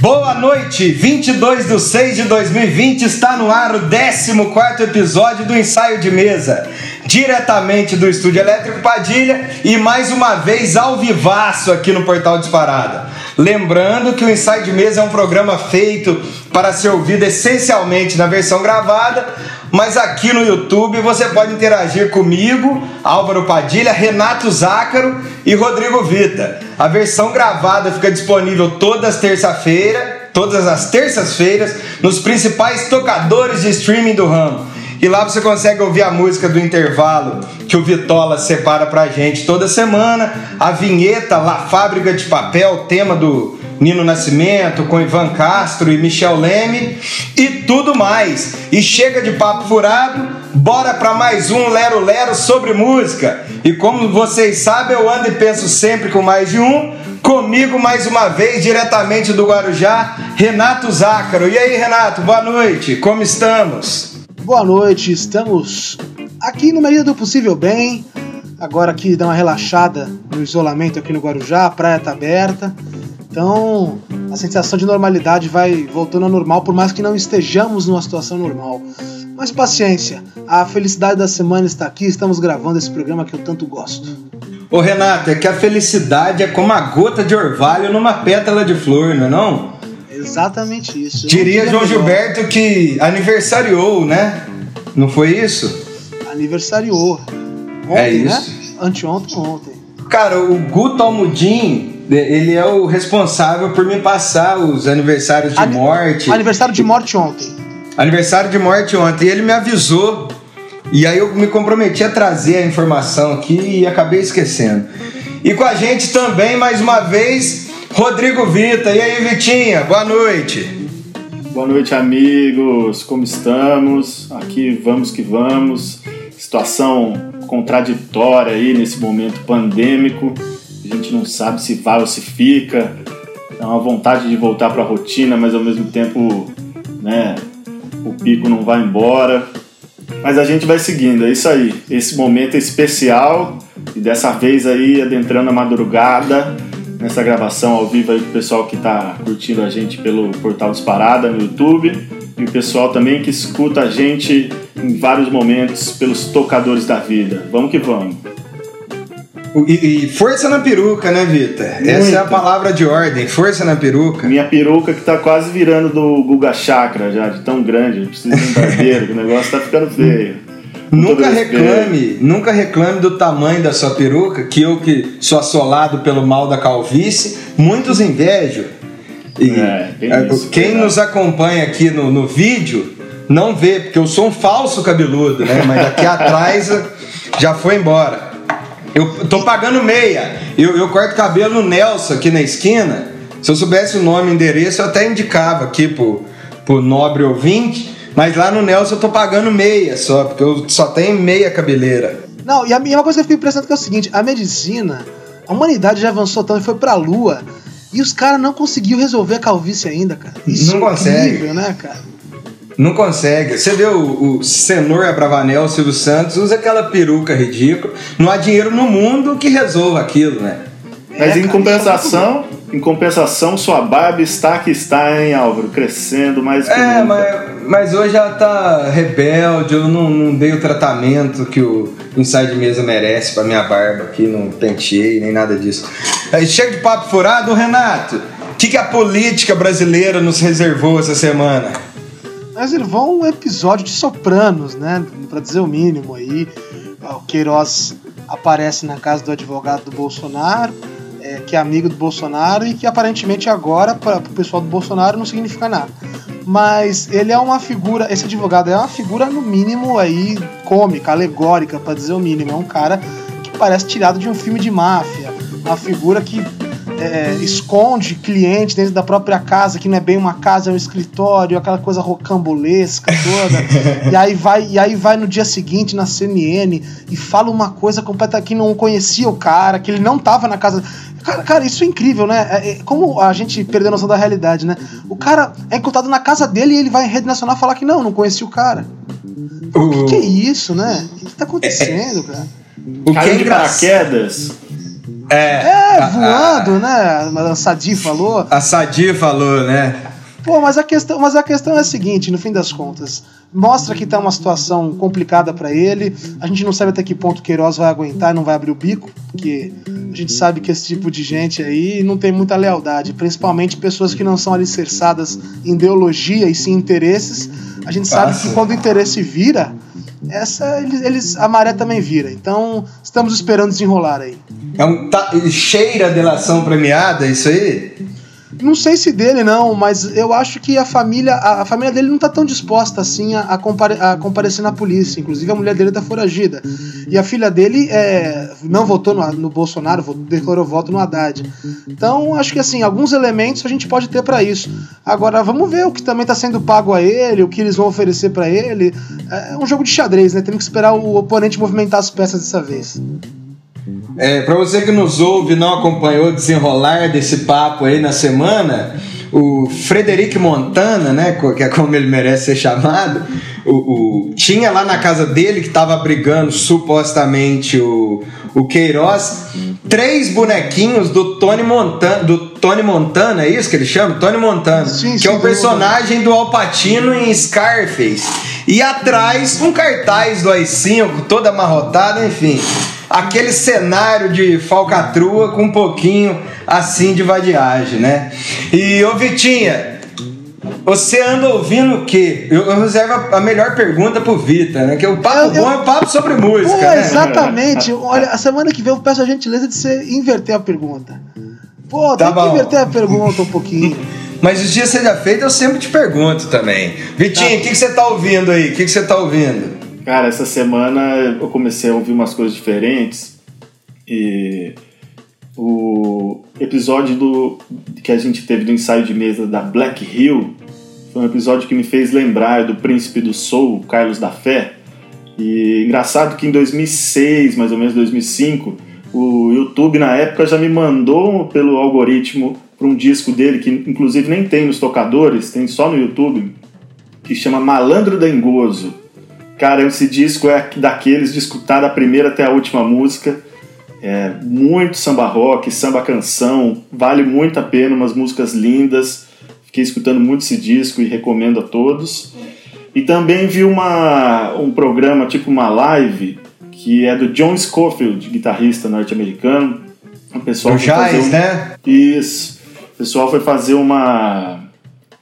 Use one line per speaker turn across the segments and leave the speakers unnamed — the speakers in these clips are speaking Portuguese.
Boa noite, 22 de 6 de 2020 está no ar o 14 episódio do Ensaio de Mesa, diretamente do Estúdio Elétrico Padilha e mais uma vez ao vivaço aqui no Portal Disparada. Lembrando que o Ensaio de Mesa é um programa feito para ser ouvido essencialmente na versão gravada, mas aqui no YouTube você pode interagir comigo, Álvaro Padilha, Renato Zácaro e Rodrigo Vita. A versão gravada fica disponível todas terça-feira, todas as terças-feiras, nos principais tocadores de streaming do ramo. E lá você consegue ouvir a música do intervalo que o Vitola separa pra gente toda semana, a vinheta La Fábrica de Papel, tema do Nino Nascimento, com Ivan Castro e Michel Leme e tudo mais. E chega de papo furado, bora para mais um Lero Lero sobre música. E como vocês sabem, eu ando e penso sempre com mais de um. Comigo mais uma vez, diretamente do Guarujá, Renato Zácaro. E aí, Renato, boa noite, como estamos?
Boa noite, estamos aqui no medida do possível bem. Agora aqui dá uma relaxada no isolamento aqui no Guarujá, a praia tá aberta. Então, a sensação de normalidade vai voltando ao normal, por mais que não estejamos numa situação normal. Mas paciência, a felicidade da semana está aqui, estamos gravando esse programa que eu tanto gosto.
Ô Renato, é que a felicidade é como a gota de orvalho numa pétala de flor, não é não?
Exatamente isso.
Diria João. Gilberto que aniversariou, né? Não foi isso?
Aniversariou.
Ontem, é isso. Né?
Anteontem, ontem.
Cara, o Guto Almudin ele é o responsável por me passar os aniversários de An morte.
Aniversário de morte ontem.
Aniversário de morte ontem. E ele me avisou. E aí eu me comprometi a trazer a informação aqui e acabei esquecendo. E com a gente também, mais uma vez, Rodrigo Vita. E aí, Vitinha, boa noite.
Boa noite, amigos. Como estamos? Aqui vamos que vamos. Situação contraditória aí nesse momento pandêmico a gente não sabe se vai ou se fica. É uma vontade de voltar para a rotina, mas ao mesmo tempo, né, o pico não vai embora. Mas a gente vai seguindo, é isso aí. Esse momento é especial e dessa vez aí adentrando a madrugada nessa gravação ao vivo aí com o pessoal que está curtindo a gente pelo portal Disparada no YouTube e o pessoal também que escuta a gente em vários momentos pelos tocadores da vida. Vamos que vamos.
E, e, força na peruca, né, Vitor? Essa é a palavra de ordem, força na peruca.
Minha peruca que tá quase virando do Guga Chakra já, de tão grande. Precisa de um barbeiro, que o negócio tá ficando feio.
Nunca reclame, nunca reclame do tamanho da sua peruca, que eu que sou assolado pelo mal da calvície, muitos invejam. E é, isso, quem nos acompanha aqui no, no vídeo não vê, porque eu sou um falso cabeludo, né? Mas aqui atrás já foi embora. Eu tô pagando meia. Eu, eu corto cabelo no Nelson aqui na esquina. Se eu soubesse o nome e endereço, eu até indicava aqui pro, pro nobre ouvinte. Mas lá no Nelson eu tô pagando meia só, porque eu só tenho meia cabeleira.
Não, e a, e uma coisa que eu fico impressionado que é o seguinte: a medicina, a humanidade já avançou tanto e foi pra lua. E os caras não conseguiu resolver a calvície ainda, cara.
Isso não é consegue. Incrível, né, cara? Não consegue. Você vê o, o Senor Abravanel, o Silvio Santos, usa aquela peruca ridícula. Não há dinheiro no mundo que resolva aquilo, né?
Mas é, em compensação, em compensação, sua barba está que está, hein, Álvaro? Crescendo mais que
É, mas, mas, hoje ela tá rebelde, eu não, não dei o tratamento que o Inside Mesa merece pra minha barba aqui, não penteei, nem nada disso. Aí, chega de papo furado, Renato. O que, que a política brasileira nos reservou essa semana?
Reservou um episódio de Sopranos, né? Para dizer o mínimo aí. O Queiroz aparece na casa do advogado do Bolsonaro, é, que é amigo do Bolsonaro e que aparentemente agora, para o pessoal do Bolsonaro, não significa nada. Mas ele é uma figura, esse advogado é uma figura, no mínimo, aí cômica, alegórica, para dizer o mínimo. É um cara que parece tirado de um filme de máfia. Uma figura que é, esconde cliente dentro da própria casa, que não é bem uma casa, é um escritório, aquela coisa rocambolesca toda. e, aí vai, e aí vai no dia seguinte na CNN e fala uma coisa completa que não conhecia o cara, que ele não tava na casa. Cara, cara, isso é incrível, né? É, é, como a gente perdeu a noção da realidade, né? O cara é encontrado na casa dele e ele vai em rede nacional falar que não, não conhecia o cara. O que, que, é isso, né? O que, que tá acontecendo, cara?
O que é engraçado?
É,
é voando, a, né? A Sadi falou.
A Sadi falou, né?
Pô, mas a questão, mas a questão é a seguinte, no fim das contas, mostra que tá uma situação complicada para ele. A gente não sabe até que ponto o Queiroz vai aguentar e não vai abrir o bico, porque a gente sabe que esse tipo de gente aí não tem muita lealdade, principalmente pessoas que não são alicerçadas em ideologia e sim interesses. A gente sabe que quando o interesse vira, essa eles, eles, a maré também vira. Então, estamos esperando desenrolar aí.
É um tá, cheira delação premiada, isso aí?
Não sei se dele não, mas eu acho que a família, a, a família dele não tá tão disposta assim a, a, compare, a, comparecer na polícia. Inclusive a mulher dele tá foragida. E a filha dele é, não votou no, no Bolsonaro, votou, declarou voto no Haddad. Então acho que assim, alguns elementos a gente pode ter para isso. Agora vamos ver o que também tá sendo pago a ele, o que eles vão oferecer para ele. É um jogo de xadrez, né? Temos que esperar o oponente movimentar as peças dessa vez.
É, para você que nos ouve e não acompanhou o desenrolar desse papo aí na semana, o Frederic Montana, né, que é como ele merece ser chamado, o, o tinha lá na casa dele que estava brigando supostamente o, o Queiroz três bonequinhos do Tony Montana, do Tony Montana, é isso que ele chama? Tony Montana, sim, que sim, é o personagem do Alpatino em Scarface. E atrás um cartaz do AI-5 todo amarrotado, enfim aquele cenário de falcatrua com um pouquinho assim de vadiagem, né? E ô Vitinha, você anda ouvindo o quê? Eu, eu reservo a melhor pergunta pro Vita, né? Que o papo eu, bom é papo sobre música. Pô,
né? Exatamente. Olha, a semana que vem eu peço a gentileza de você inverter a pergunta. Pô, tá tem bom. que inverter a pergunta um pouquinho.
Mas os dias seja feito, eu sempre te pergunto também. Vitinho, tá. o que, que você tá ouvindo aí? O que, que você tá ouvindo?
Cara, essa semana eu comecei a ouvir umas coisas diferentes e o episódio do que a gente teve do ensaio de mesa da Black Hill foi um episódio que me fez lembrar do Príncipe do Soul, Carlos da Fé. E engraçado que em 2006, mais ou menos 2005, o YouTube na época já me mandou pelo algoritmo para um disco dele que inclusive nem tem nos tocadores, tem só no YouTube, que chama Malandro Dengoso. Cara, esse disco é daqueles de escutar da primeira até a última música. É muito samba rock, samba canção, vale muito a pena, umas músicas lindas. Fiquei escutando muito esse disco e recomendo a todos. E também vi uma, um programa, tipo uma live, que é do John Scofield, guitarrista norte-americano. O pessoal
o Jazz, um... né?
Isso. O pessoal foi fazer uma,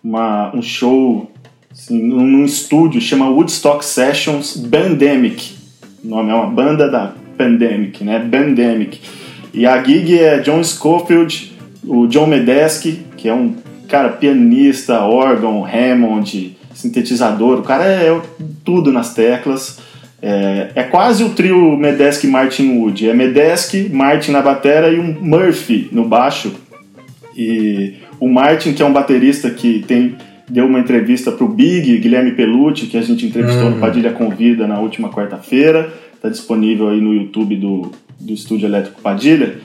uma, um show num estúdio chama Woodstock Sessions Bandemic. O nome é uma banda da Pandemic, né? Bandemic. E a gig é John Scofield, o John Medeski, que é um cara pianista, órgão, Hammond, sintetizador. O cara é tudo nas teclas. É, é quase o trio Medeski Martin Wood. É Medeski, Martin na batera e um Murphy no baixo. E o Martin, que é um baterista que tem deu uma entrevista para o Big, Guilherme Pelucci, que a gente entrevistou uhum. no Padilha Convida na última quarta-feira. Está disponível aí no YouTube do, do Estúdio Elétrico Padilha.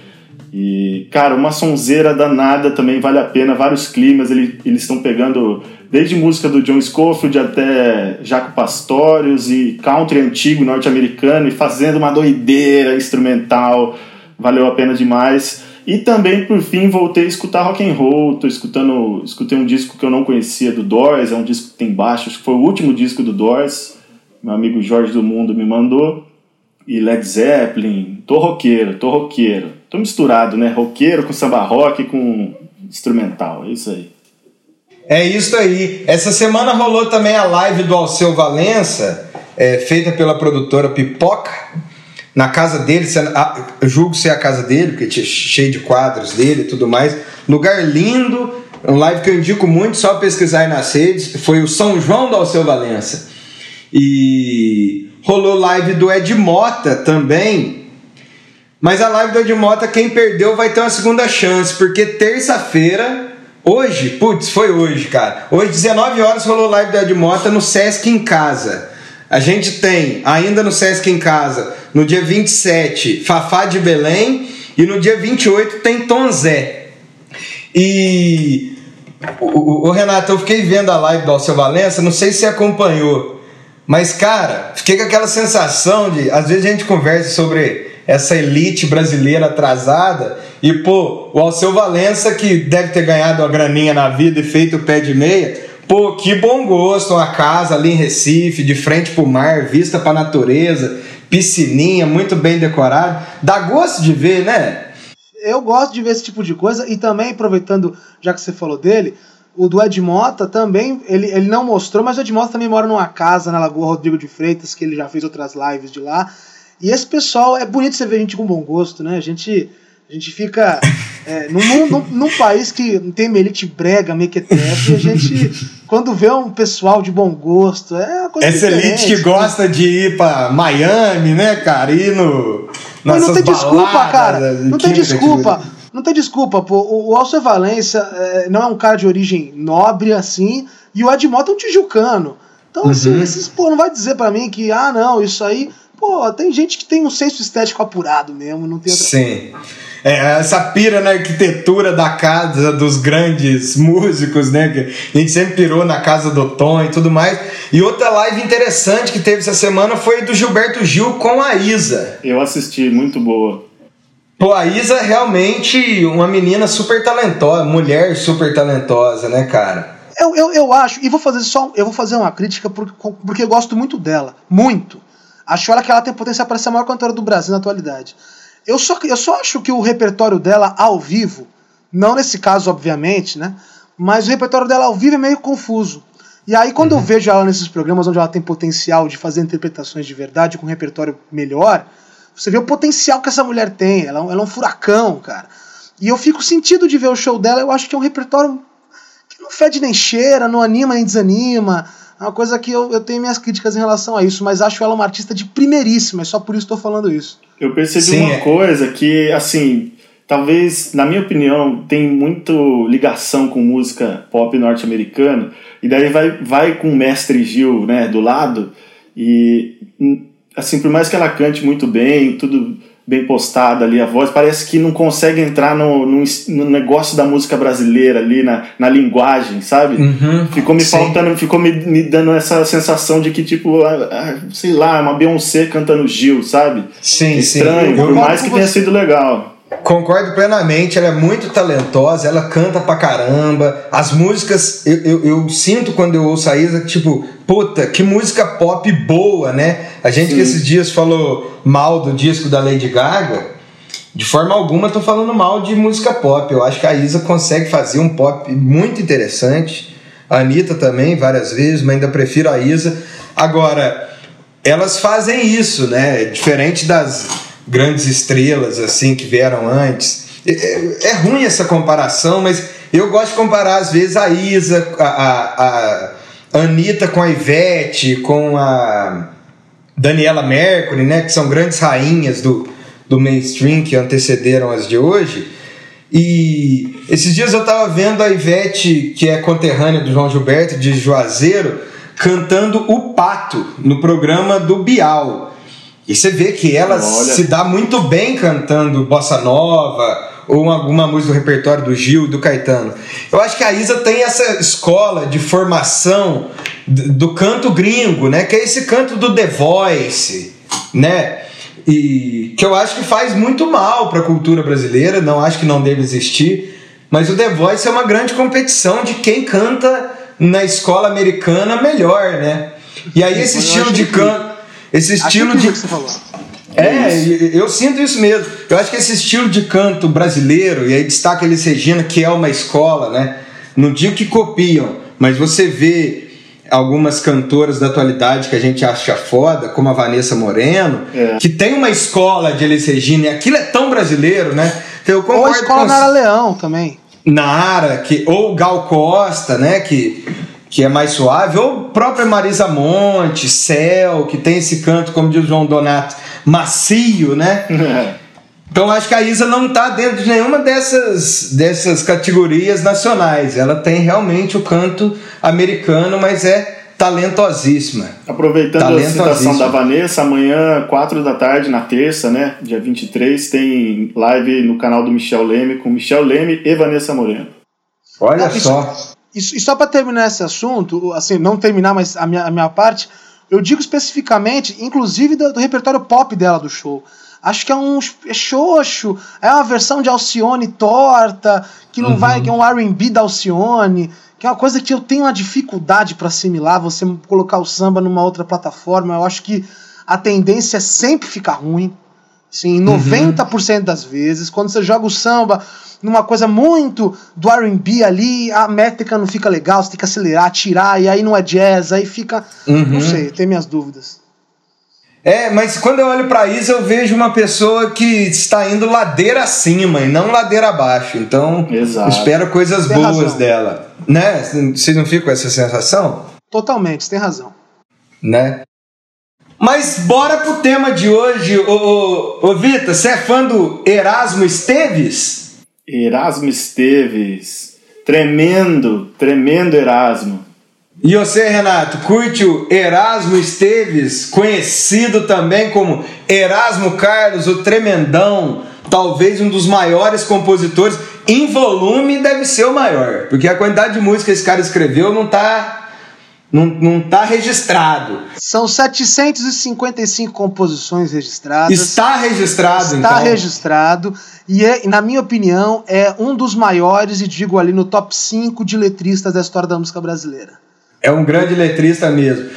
E, cara, uma sonzeira danada também, vale a pena, vários climas. Ele, eles estão pegando desde música do John Scofield até Jaco Pastorius e country antigo norte-americano e fazendo uma doideira instrumental. Valeu a pena demais. E também, por fim, voltei a escutar rock and roll. Tô escutando, escutei um disco que eu não conhecia do Doors, é um disco que tem baixo, acho que foi o último disco do Doors. Meu amigo Jorge do Mundo me mandou. E Led Zeppelin, tô roqueiro, tô roqueiro. Tô misturado, né? Roqueiro com samba rock com instrumental, é isso aí.
É isso aí. Essa semana rolou também a live do Alceu Valença, é, feita pela produtora Pipoca na casa dele, julgo ser a casa dele, porque tinha cheio de quadros dele e tudo mais. Lugar lindo, um live que eu indico muito, só pesquisar aí nas redes. Foi o São João do Alceu Valença. E rolou live do Ed Mota também. Mas a live do Ed Mota, quem perdeu vai ter uma segunda chance, porque terça-feira, hoje, putz, foi hoje, cara. Hoje, 19 horas, rolou live do Ed Mota no Sesc em casa. A gente tem ainda no Sesc em casa, no dia 27, Fafá de Belém e no dia 28 tem Tom Zé. E o, o, o, Renato, eu fiquei vendo a live do Alceu Valença, não sei se você acompanhou, mas cara, fiquei com aquela sensação de, às vezes a gente conversa sobre essa elite brasileira atrasada. E, pô, o Alceu Valença, que deve ter ganhado a graninha na vida e feito o pé de meia, pô, que bom gosto, uma casa ali em Recife, de frente pro mar, vista pra natureza, piscininha, muito bem decorado. Dá gosto de ver, né?
Eu gosto de ver esse tipo de coisa e também, aproveitando, já que você falou dele, o do Ed Mota também, ele, ele não mostrou, mas o Ed Mota também mora numa casa na Lagoa Rodrigo de Freitas, que ele já fez outras lives de lá. E esse pessoal, é bonito você ver gente com bom gosto, né? A gente, a gente fica é, num, num, num, país que tem uma elite brega, mequetrefe, e a gente, quando vê um pessoal de bom gosto, é uma coisa
Essa
elite
que gosta de ir pra Miami, né, cara? Ir no.
Mas não tem desculpa, cara. Não tem desculpa. Não tem desculpa, pô. O Alcer Valência é, não é um cara de origem nobre assim, e o Ed Mota é um tijucano. Então, assim, uhum. esses, pô, não vai dizer para mim que, ah, não, isso aí. Pô, tem gente que tem um senso estético apurado mesmo, não tem outra
Sim. É, essa pira na arquitetura da casa dos grandes músicos, né? Que a gente sempre pirou na casa do Tom e tudo mais. E outra live interessante que teve essa semana foi do Gilberto Gil com a Isa.
Eu assisti, muito boa.
Pô, a Isa é realmente uma menina super talentosa, mulher super talentosa, né, cara?
Eu, eu, eu acho, e vou fazer só. Eu vou fazer uma crítica porque, porque eu gosto muito dela. Muito. Acho ela que ela tem potencial para ser a maior cantora do Brasil na atualidade. Eu só, eu só acho que o repertório dela ao vivo, não nesse caso, obviamente, né? Mas o repertório dela ao vivo é meio confuso. E aí, quando uhum. eu vejo ela nesses programas onde ela tem potencial de fazer interpretações de verdade com um repertório melhor, você vê o potencial que essa mulher tem. Ela, ela é um furacão, cara. E eu fico sentido de ver o show dela. Eu acho que é um repertório que não fede nem cheira, não anima nem desanima. É uma coisa que eu, eu tenho minhas críticas em relação a isso, mas acho ela uma artista de primeiríssima, é só por isso estou falando isso.
Eu percebi Sim, uma é. coisa que, assim, talvez, na minha opinião, tem muito ligação com música pop norte-americana, e daí vai, vai com o mestre Gil, né, do lado, e assim, por mais que ela cante muito bem, tudo bem postada ali a voz, parece que não consegue entrar no, no, no negócio da música brasileira ali, na, na linguagem, sabe?
Uhum,
ficou me sim. faltando, ficou me, me, dando essa sensação de que, tipo, sei lá, uma Beyoncé cantando Gil, sabe?
Sim,
Estranho,
sim.
por mais que tenha sido legal.
Concordo plenamente, ela é muito talentosa, ela canta pra caramba. As músicas, eu, eu, eu, sinto quando eu ouço a Isa, tipo, puta, que música pop boa, né? A gente Sim. que esses dias falou mal do disco da Lady Gaga, de forma alguma tô falando mal de música pop. Eu acho que a Isa consegue fazer um pop muito interessante. A Anitta também, várias vezes, mas ainda prefiro a Isa. Agora, elas fazem isso, né? Diferente das grandes estrelas assim que vieram antes. É, é, é, ruim essa comparação, mas eu gosto de comparar às vezes a Isa, a, a, a Anitta com a Ivete, com a Daniela Mercury, né, que são grandes rainhas do, do mainstream que antecederam as de hoje. E esses dias eu estava vendo a Ivete, que é conterrânea do João Gilberto, de Juazeiro, cantando O Pato no programa do Bial. E você vê que ela Olha. se dá muito bem cantando bossa nova ou alguma música do repertório do Gil, do Caetano. Eu acho que a Isa tem essa escola de formação do canto gringo, né? Que é esse canto do The Voice, né? E que eu acho que faz muito mal para a cultura brasileira, não acho que não deve existir, mas o The Voice é uma grande competição de quem canta na escola americana melhor, né? E aí esse estilo de canto esse estilo de.
Que você falou.
É, eu sinto isso mesmo. Eu acho que esse estilo de canto brasileiro, e aí destaca eles Regina, que é uma escola, né? Não digo que copiam, mas você vê algumas cantoras da atualidade que a gente acha foda, como a Vanessa Moreno, é. que tem uma escola de Elis Regina, e aquilo é tão brasileiro, né?
Então, eu ou a escola com... Nara Leão também.
Nara, que, ou Gal Costa, né? Que que é mais suave, ou própria Marisa Monte, Céu, que tem esse canto, como diz o João Donato, macio, né? Então acho que a Isa não está dentro de nenhuma dessas, dessas categorias nacionais. Ela tem realmente o canto americano, mas é talentosíssima.
Aproveitando talentosíssima. a citação da Vanessa, amanhã, 4 da tarde, na terça, né? Dia 23, tem live no canal do Michel Leme, com Michel Leme e Vanessa Moreno.
Olha só.
E, e só para terminar esse assunto, assim, não terminar, mas a minha, a minha parte, eu digo especificamente, inclusive do, do, repertório pop dela do show. Acho que é um é xoxo, é uma versão de Alcione torta, que não uhum. vai, que é um R&B da Alcione, que é uma coisa que eu tenho uma dificuldade para assimilar, você colocar o samba numa outra plataforma, eu acho que a tendência é sempre ficar ruim. Sim, 90% uhum. das vezes, quando você joga o samba numa coisa muito do R&B ali, a métrica não fica legal, você tem que acelerar, tirar, e aí não é jazz, aí fica, uhum. não sei, tem minhas dúvidas.
É, mas quando eu olho para isso, eu vejo uma pessoa que está indo ladeira acima e não ladeira abaixo. Então, Exato. espero coisas tem boas razão. dela. Né? Vocês não ficam com essa sensação?
Totalmente, você tem razão.
Né? Mas bora pro tema de hoje. Ô, ô, ô Vitor, você é fã do Erasmo Esteves?
Erasmo Esteves. Tremendo, tremendo Erasmo.
E você, Renato, curte o Erasmo Esteves, conhecido também como Erasmo Carlos, o Tremendão, talvez um dos maiores compositores. Em volume deve ser o maior, porque a quantidade de música que esse cara escreveu não está não, não tá registrado.
São 755 composições registradas.
Está registrado,
Está então. registrado. E, é, na minha opinião, é um dos maiores, e digo ali no top 5 de letristas da história da música brasileira.
É um grande letrista mesmo.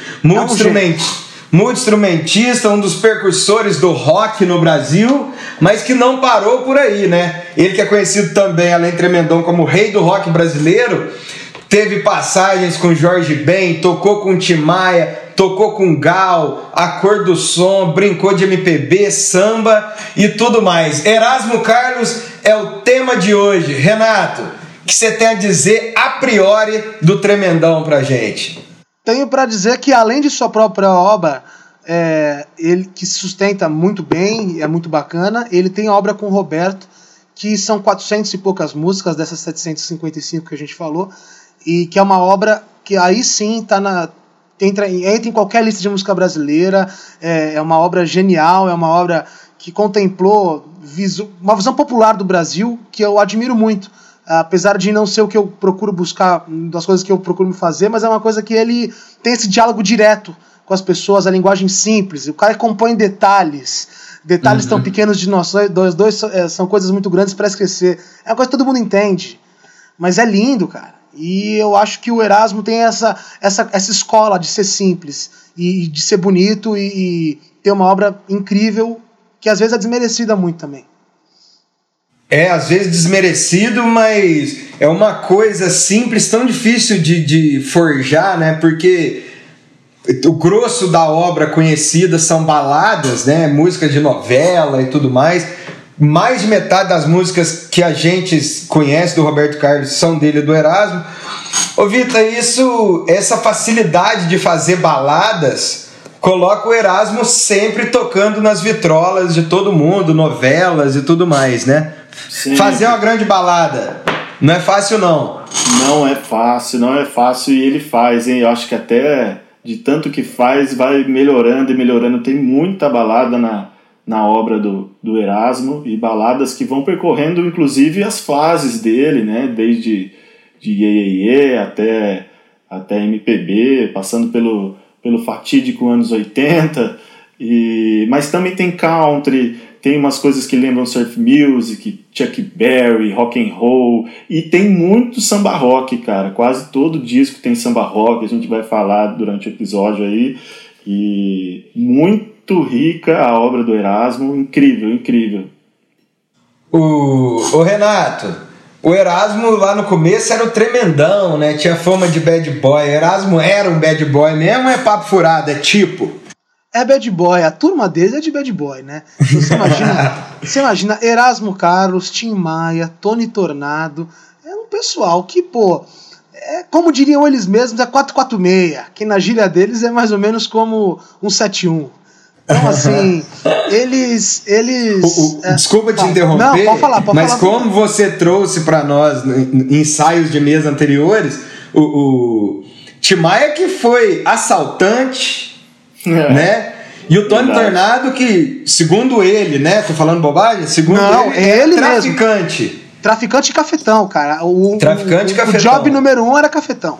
Multi-instrumentista, um dos percursores do rock no Brasil, mas que não parou por aí, né? Ele que é conhecido também, além de Tremendão, como rei do rock brasileiro, teve passagens com Jorge Ben, tocou com Tim Maia, tocou com Gal, a cor do som, brincou de MPB, samba e tudo mais. Erasmo Carlos é o tema de hoje. Renato, que você tem a dizer a priori do Tremendão pra gente?
Tenho para dizer que além de sua própria obra, é, ele que sustenta muito bem, é muito bacana, ele tem obra com o Roberto, que são 400 e poucas músicas dessas 755 que a gente falou, e que é uma obra que aí sim tá na entra, entra em qualquer lista de música brasileira, é, é uma obra genial, é uma obra que contemplou visu, uma visão popular do Brasil que eu admiro muito apesar de não ser o que eu procuro buscar, das coisas que eu procuro me fazer, mas é uma coisa que ele tem esse diálogo direto com as pessoas, a linguagem simples, o cara compõe detalhes, detalhes uhum. tão pequenos de nós dois, dois é, são coisas muito grandes para esquecer. É uma coisa que todo mundo entende, mas é lindo, cara. E eu acho que o Erasmo tem essa, essa, essa escola de ser simples e de ser bonito e, e ter uma obra incrível que às vezes é desmerecida muito também.
É, às vezes desmerecido, mas é uma coisa simples, tão difícil de, de forjar, né? Porque o grosso da obra conhecida são baladas, né? Música de novela e tudo mais. Mais de metade das músicas que a gente conhece do Roberto Carlos são dele do Erasmo. Ô Vitor, isso, essa facilidade de fazer baladas coloca o Erasmo sempre tocando nas vitrolas de todo mundo, novelas e tudo mais, né? Sim. Fazer uma grande balada não é fácil, não.
Não é fácil, não é fácil e ele faz, hein? Eu acho que até de tanto que faz vai melhorando e melhorando. Tem muita balada na, na obra do, do Erasmo e baladas que vão percorrendo inclusive as fases dele, né? Desde de Ye, Ye, Ye até, até MPB, passando pelo, pelo fatídico anos 80. E, mas também tem country, tem umas coisas que lembram surf music, Chuck Berry, rock and roll e tem muito samba rock, cara. Quase todo disco tem samba rock, a gente vai falar durante o episódio aí. E muito rica a obra do Erasmo, incrível, incrível.
O, o Renato, o Erasmo lá no começo era o tremendão, né? Tinha fama de bad boy. Erasmo era um bad boy mesmo, é papo furado, é tipo
é bad boy, a turma deles é de bad boy, né? Então, você imagina, você imagina Erasmo Carlos, Tim Maia, Tony Tornado, é um pessoal que, pô, é, como diriam eles mesmos, é 446, que na gíria deles é mais ou menos como um 71. Então, assim, eles. eles
o, o, é, desculpa te interromper, não, pode falar, pode mas falar como você trouxe para nós em ensaios de mesa anteriores, o, o Timaya que foi assaltante, é. Né? E o Tony Verdade. Tornado, que, segundo ele, né? Tô falando bobagem? Segundo
Não,
ele,
ele
é traficante.
Mesmo. Traficante e cafetão, cara. O,
traficante
e
cafetão.
O job número um era cafetão.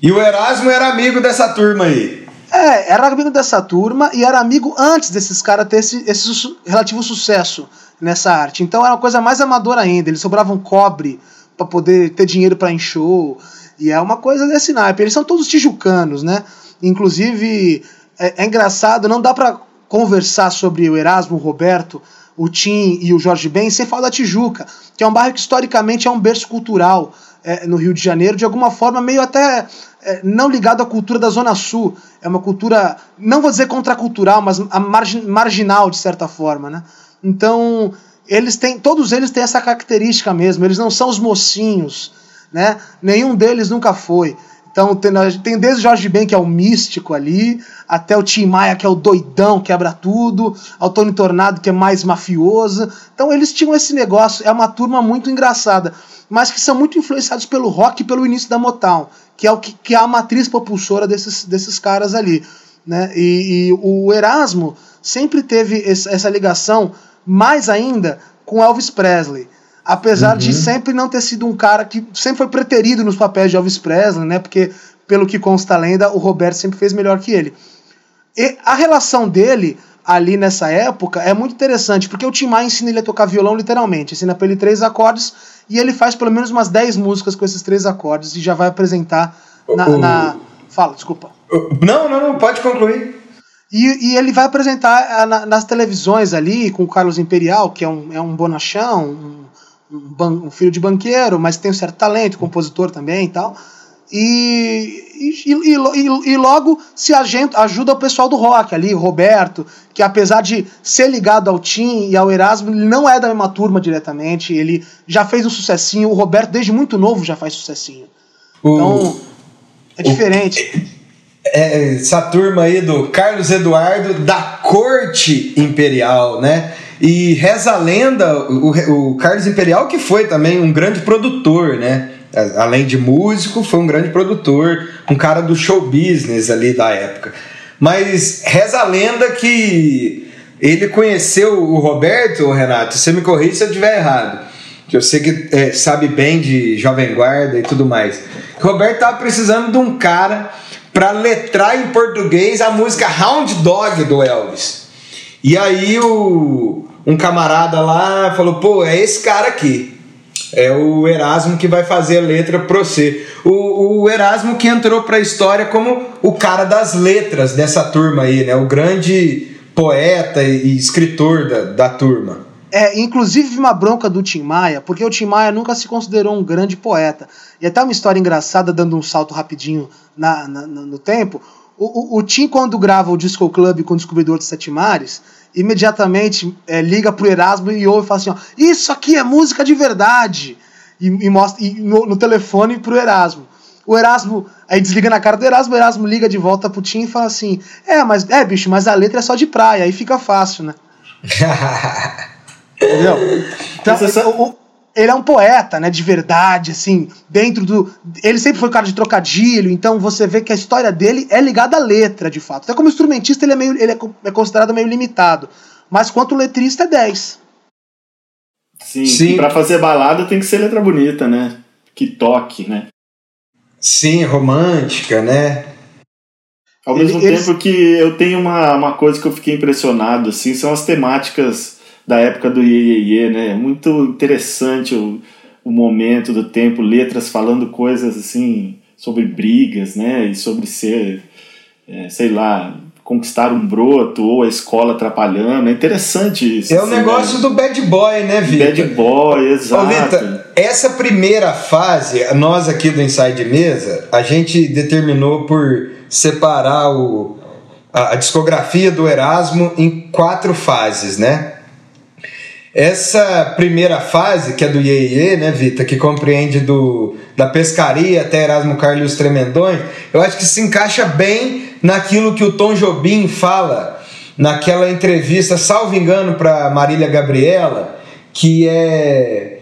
E o Erasmo era amigo dessa turma aí.
É, era amigo dessa turma e era amigo antes desses caras ter esse, esse su relativo sucesso nessa arte. Então era uma coisa mais amadora ainda. Eles sobravam cobre para poder ter dinheiro para show. E é uma coisa desse naipe. Eles são todos tijucanos, né? Inclusive, é, é engraçado, não dá para conversar sobre o Erasmo, o Roberto, o Tim e o Jorge Ben sem falar da Tijuca, que é um bairro que historicamente é um berço cultural é, no Rio de Janeiro, de alguma forma meio até é, não ligado à cultura da Zona Sul. É uma cultura, não vou dizer contracultural, mas margin, marginal de certa forma, né? Então, eles têm, todos eles têm essa característica mesmo, eles não são os mocinhos, né? Nenhum deles nunca foi. Então tem, tem desde o Jorge Ben, que é o místico ali, até o Tim Maia, que é o doidão, quebra tudo, ao Tony Tornado, que é mais mafioso. Então eles tinham esse negócio, é uma turma muito engraçada, mas que são muito influenciados pelo rock e pelo início da Motown, que é, o que, que é a matriz propulsora desses, desses caras ali. Né? E, e o Erasmo sempre teve essa ligação, mais ainda, com Elvis Presley. Apesar uhum. de sempre não ter sido um cara que sempre foi preterido nos papéis de Elvis Presley, né? Porque, pelo que consta a lenda, o Roberto sempre fez melhor que ele. E a relação dele ali nessa época é muito interessante, porque o Tim Maia ensina ele a tocar violão literalmente, ensina pra ele três acordes e ele faz pelo menos umas dez músicas com esses três acordes e já vai apresentar na. na... Fala, desculpa.
Não, não, não, pode concluir.
E, e ele vai apresentar ah, na, nas televisões ali com o Carlos Imperial, que é um, é um bonachão, um um, filho de banqueiro, mas tem um certo talento, compositor também e tal. E, e, e, e, logo se ajuda o pessoal do rock ali, o Roberto, que apesar de ser ligado ao Tim e ao Erasmo, ele não é da mesma turma diretamente, ele já fez um sucessinho, o Roberto desde muito novo já faz sucessinho. Então, é diferente.
é, essa turma aí do Carlos Eduardo da corte imperial, né? E reza a lenda, o, o Carlos Imperial, que foi também um grande produtor, né? Além de músico, foi um grande produtor, um cara do show business ali da época. Mas reza a lenda que ele conheceu o Roberto, Renato, você me corrija se eu estiver errado, que eu sei que é, sabe bem de Jovem Guarda e tudo mais. O Roberto estava precisando de um cara para letrar em português a música Hound Dog do Elvis. E aí o, um camarada lá falou: pô, é esse cara aqui. É o Erasmo que vai fazer a letra pra você. O, o Erasmo que entrou pra história como o cara das letras dessa turma aí, né? O grande poeta e escritor da, da turma.
É, inclusive uma bronca do Tim Maia, porque o Tim Maia nunca se considerou um grande poeta. E até uma história engraçada, dando um salto rapidinho na, na no tempo. O, o, o Tim, quando grava o Disco Club com o Descobridor de Sete Mares, imediatamente é, liga pro Erasmo e ouve e fala assim: ó, Isso aqui é música de verdade! E, e mostra e no, no, telefone pro Erasmo. O Erasmo aí desliga na cara do Erasmo, o Erasmo liga de volta pro Tim e fala assim: É, mas é, bicho, mas a letra é só de praia, aí fica fácil, né? Entendeu? Então, o, ele é um poeta, né, de verdade, assim, dentro do. Ele sempre foi um cara de trocadilho, então você vê que a história dele é ligada à letra, de fato. Até como instrumentista, ele é, meio, ele é, é considerado meio limitado. Mas quanto letrista, é 10.
Sim, Sim. para fazer balada tem que ser letra bonita, né? Que toque, né?
Sim, romântica, né?
Ao mesmo ele, tempo ele... que eu tenho uma, uma coisa que eu fiquei impressionado, assim, são as temáticas da época do Iê, Iê, Iê né? Muito interessante o, o momento do tempo, letras falando coisas assim sobre brigas, né? E sobre ser, é, sei lá, conquistar um broto ou a escola atrapalhando. É interessante isso.
É o assim, negócio né? do bad boy, né, Vitor?
Bad boy, exato. Ô, Victor,
essa primeira fase, nós aqui do Inside Mesa, a gente determinou por separar o, a, a discografia do Erasmo em quatro fases, né? Essa primeira fase, que é do Iê, né, Vita, que compreende do, da pescaria até Erasmo Carlos Tremendões, eu acho que se encaixa bem naquilo que o Tom Jobim fala naquela entrevista, salvo engano, para Marília Gabriela, que é.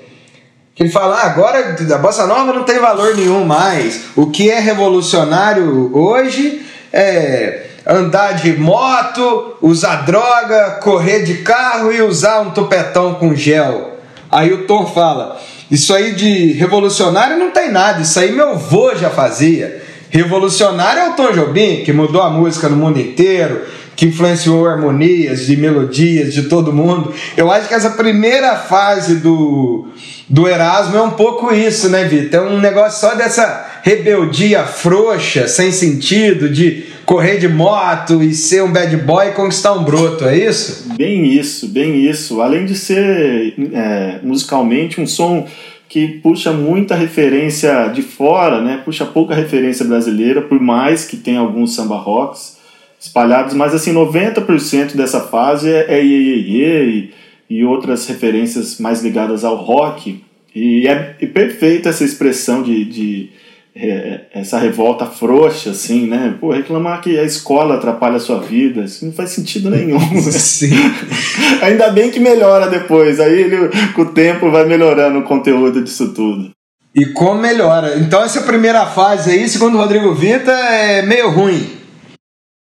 que ele fala: ah, agora a bossa nova não tem valor nenhum mais. O que é revolucionário hoje é andar de moto, usar droga, correr de carro e usar um tupetão com gel. Aí o Tom fala: Isso aí de revolucionário não tem nada, isso aí meu avô já fazia. revolucionário é o Tom Jobim, que mudou a música no mundo inteiro, que influenciou harmonias de melodias de todo mundo. Eu acho que essa primeira fase do, do Erasmo é um pouco isso, né, Vitor? É um negócio só dessa rebeldia frouxa, sem sentido, de correr de moto e ser um bad boy e conquistar um broto, é isso?
Bem isso, bem isso. Além de ser é, musicalmente um som que puxa muita referência de fora, né? Puxa pouca referência brasileira, por mais que tenha alguns samba rocks espalhados, mas assim, 90% dessa fase é, é iê, iê, iê, e, outras referências mais ligadas ao rock. E é, é perfeita essa expressão de, de é, essa revolta frouxa, assim, né? Pô, reclamar que a escola atrapalha a sua vida, isso não faz sentido nenhum.
Sim.
Ainda bem que melhora depois, aí ele, com o tempo vai melhorando o conteúdo disso tudo.
E como melhora. Então essa primeira fase aí, segundo o Rodrigo Vita, é meio ruim.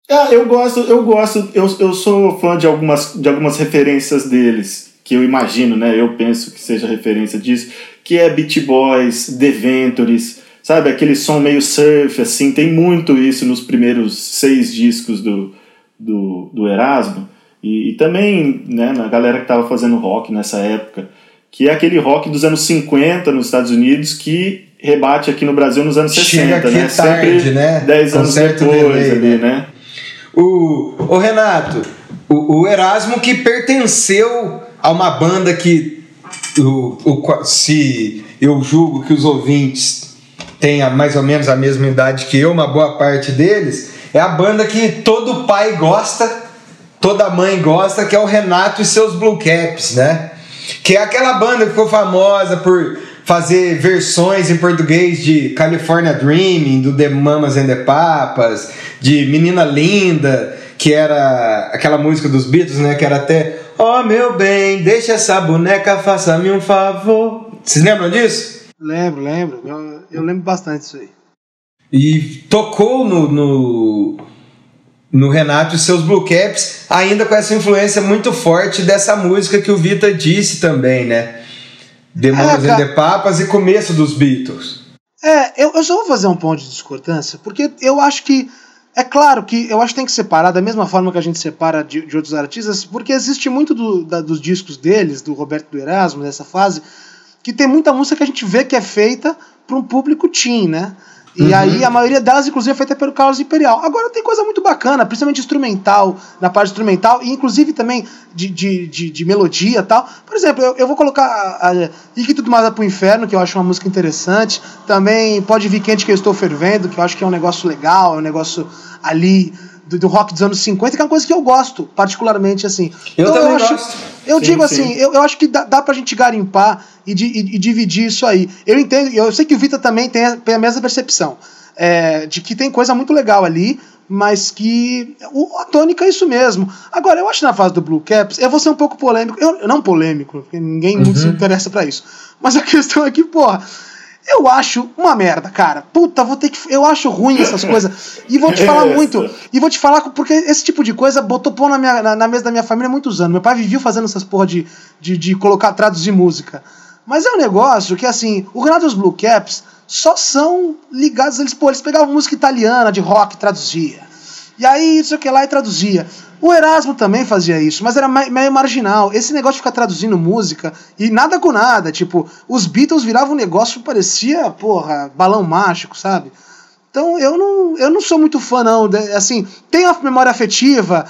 É, eu gosto, eu gosto, eu, eu sou fã de algumas, de algumas referências deles, que eu imagino, né? Eu penso que seja referência disso, que é Beat Boys, The Ventures, sabe? Aquele som meio surf, assim, tem muito isso nos primeiros seis discos do, do, do Erasmo. E, e também né, na galera que estava fazendo rock nessa época, que é aquele rock dos anos 50 nos Estados Unidos que rebate aqui no Brasil nos anos
Chega
60, né?
Tarde,
Sempre
né?
10 anos depois
delay,
ali,
né?
né?
O, o Renato, o, o, Erasmo que pertenceu a uma banda que o, o, se eu julgo que os ouvintes tenha mais ou menos a mesma idade que eu, uma boa parte deles, é a banda que todo pai gosta, toda mãe gosta, que é o Renato e seus Blue Caps, né? Que é aquela banda que ficou famosa por fazer versões em português de California Dreaming, do The Mamas and the Papas, de Menina Linda, que era aquela música dos Beatles, né? Que era até Oh meu bem, deixa essa boneca, faça-me um favor. Vocês lembram disso?
Lembro, lembro. Eu, eu lembro bastante disso aí.
E tocou no, no, no Renato e seus Blue Caps, ainda com essa influência muito forte dessa música que o Vita disse também, né? Demônios
É,
the Papas e começo dos Beatles.
É, eu, eu só vou fazer um ponto de discordância, porque eu acho que. É claro que eu acho que tem que separar da mesma forma que a gente separa de, de outros artistas, porque existe muito do- da- dos discos deles, do Roberto do Erasmo, dessa fase, que tem muita música que a gente vê que é feita para um público teen, né? E
Uhum.
aí a maioria delas, inclusive, é feita pelo Carlos Imperial. Agora tem coisa muito bacana, principalmente instrumental, na parte instrumental, e inclusive também de, de, de, de melodia e tal. Por exemplo, eu, eu vou colocar a, a, E que Tudo Manda pro Inferno, que eu acho uma música interessante. Também Pode Vir Quente Que Eu Estou Fervendo, que eu acho que é um negócio legal, é um negócio ali do, do rock dos anos 50, que é uma coisa que eu gosto, particularmente assim.
Eu também
acho,
gosto.
Eu
Sim,
digo
sim.
assim, eu, eu acho que dá, dá pra gente garimpar e, di- e- e dividir isso aí. Eu entendo, eu sei que o Vita também tem a, tem a mesma percepção. é, de que tem coisa muito legal ali, mas que o, a tônica é isso mesmo. Agora, eu acho que na fase do Blue Caps, eu vou ser um pouco polêmico, eu, não polêmico, porque ninguém muito se interessa pra isso. Mas a questão é que, porra, eu acho uma merda, cara. Puta, vou ter que. Eu acho ruim essas coisas. E vou te falar
Essa.
muito. E vou te falar porque esse tipo de coisa botou pão na, minha, na, na mesa da minha família há muitos anos. Meu pai vivia fazendo essas porra de, de, de colocar, traduzir música. Mas é um negócio que, assim, o Renato e os Blue Caps só são ligados. Eles, pô, eles pegavam música italiana de rock e traduzia. E aí, não sei o que lá, e traduzia. O Erasmo também fazia isso, mas era meio marginal. Esse negócio de ficar traduzindo música e nada com nada. Tipo, os Beatles viravam um negócio que parecia, porra, balão mágico, sabe? Então eu não, eu não sou muito fã, não. Assim, tem a memória afetiva.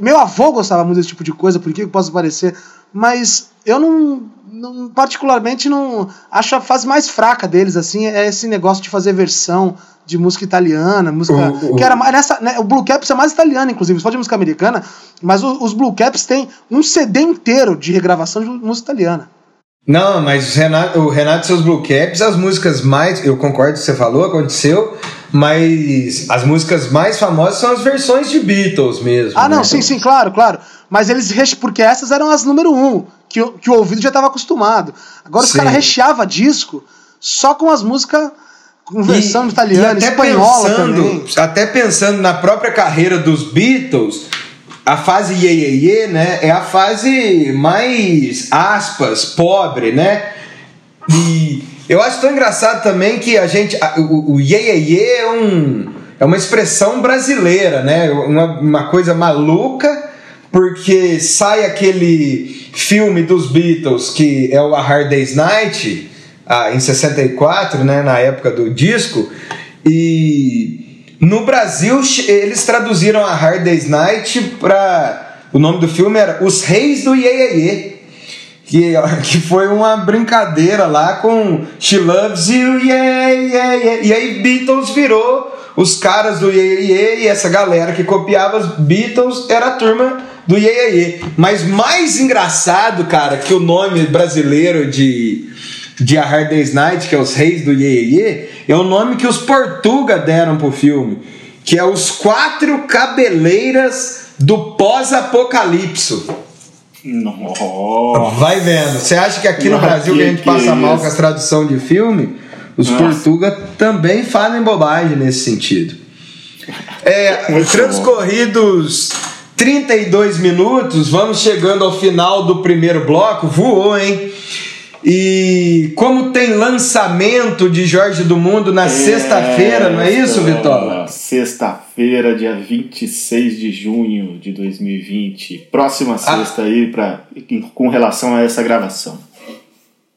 Meu avô gostava muito desse tipo de coisa, por que possa parecer, mas eu não, não- particularmente não acho a fase mais fraca deles assim é esse negócio de fazer versão de música italiana, música que era mais nessa, né, o Blue Caps é mais italiano inclusive, você pode música americana, mas o- os Blue Caps têm um CD inteiro de regravação de música italiana.
Não, mas o Renato, o Renato e seus Blue Caps, as músicas mais. Eu concordo com o que você falou, aconteceu, mas as músicas mais famosas são as versões de Beatles mesmo.
Ah, não,
né?
sim, sim, claro, claro. Mas eles porque essas eram as número um, que, o- que o ouvido já estava acostumado. Agora os
Sim.
caras recheavam disco só com as músicas com versão
E-
italiana,
e até
espanhola
pensando,
também.
Até pensando na própria carreira dos Beatles, a fase Ye, Ye, Ye, né, é a fase mais, aspas, pobre, né? E Eu acho tão engraçado também que a gente. O, o Ye, Ye, Ye é, um, é uma expressão brasileira, né? Uma, uma coisa maluca, porque sai aquele filme dos Beatles que é o A Hard Day's Night, ah, em 64, né? Na época do disco, e no Brasil eles traduziram a Hard Day's Night para. O nome do filme era Os Reis do Ye, Ye, Ye que, que foi uma brincadeira lá com She Loves You, yeah, yeah. E aí Beatles virou os caras do Yeah, yeah, e essa galera que copiava os Beatles era a turma do yeah, yeah. Mas mais engraçado, cara, que o nome brasileiro de, de A Hard Day's Night, que é os reis do yeah, yeah é o nome que os Portuga deram pro filme, que é os quatro cabeleiras do pós-apocalipse.
Nossa.
Vai vendo. Você acha que aqui no Brasil que a gente passa mal com a tradução de filme? Os Portuga também fazem bobagem nesse sentido. É, transcorridos 32 minutos, vamos chegando ao final do primeiro bloco. Voou, hein? E como tem lançamento de Jorge do Mundo na é, sexta-feira, não é isso, Vitória?
Sexta-feira, dia 26 de junho de 2020. Próxima ah. sexta ah. aí pra, com relação a essa gravação.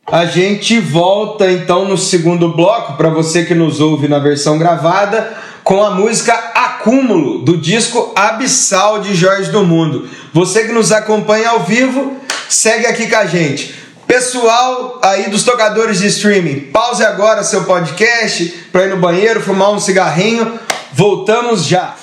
A gente volta então no segundo bloco, para você que nos ouve na versão gravada, com a música Acúmulo, do disco Abissal de Jorge do Mundo. Você que nos acompanha ao vivo, segue aqui com a gente. Pessoal aí dos tocadores de streaming, pause agora seu podcast para ir no banheiro, fumar um cigarrinho. Voltamos já.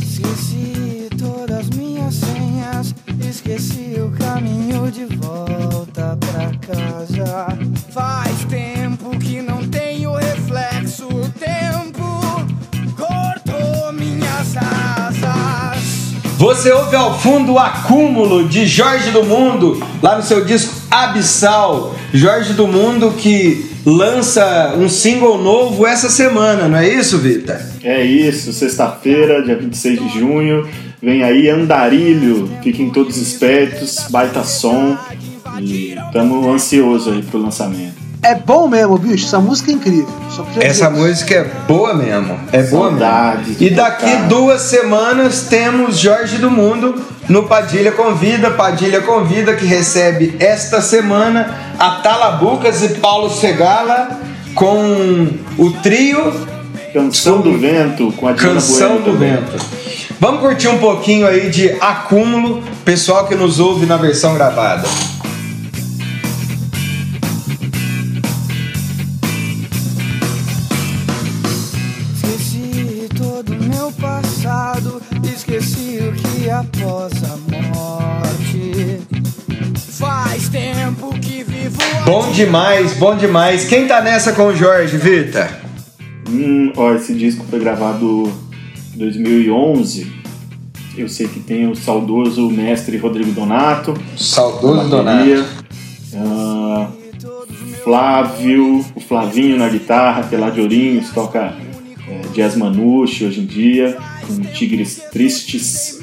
Esqueci todas minhas senhas, esqueci o caminho de volta pra casa.
Você ouve ao fundo o acúmulo de Jorge do Mundo, lá no seu disco Abissal. Jorge do Mundo que lança um single novo essa semana, não é isso, Vitor?
É isso, sexta-feira, dia 26 de junho. Vem aí Andarilho, fiquem todos espertos, baita som. E estamos ansiosos aí pro lançamento.
É bom mesmo, bicho. Essa música é incrível.
Essa música é boa mesmo. É boa
Saudade
mesmo. E daqui duas semanas temos Jorge do Mundo no Padilha Convida. Padilha Convida que recebe esta semana a Talabucas e Paulo Segala com o trio
Canção do Vento com a
Diana Canção do Vento. Vamos curtir um pouquinho aí de acúmulo, pessoal que nos ouve na versão gravada. Bom demais, bom demais. Quem tá nessa com o Jorge, Vita?
Hum, ó, esse disco foi gravado em 2011. Eu sei que tem o saudoso mestre Rodrigo Donato.
Saudoso Donato.
Uh, Flávio, o Flavinho na guitarra, que é lá de Ourinhos, toca é, jazz manouche hoje em dia, com Tigres Tristes.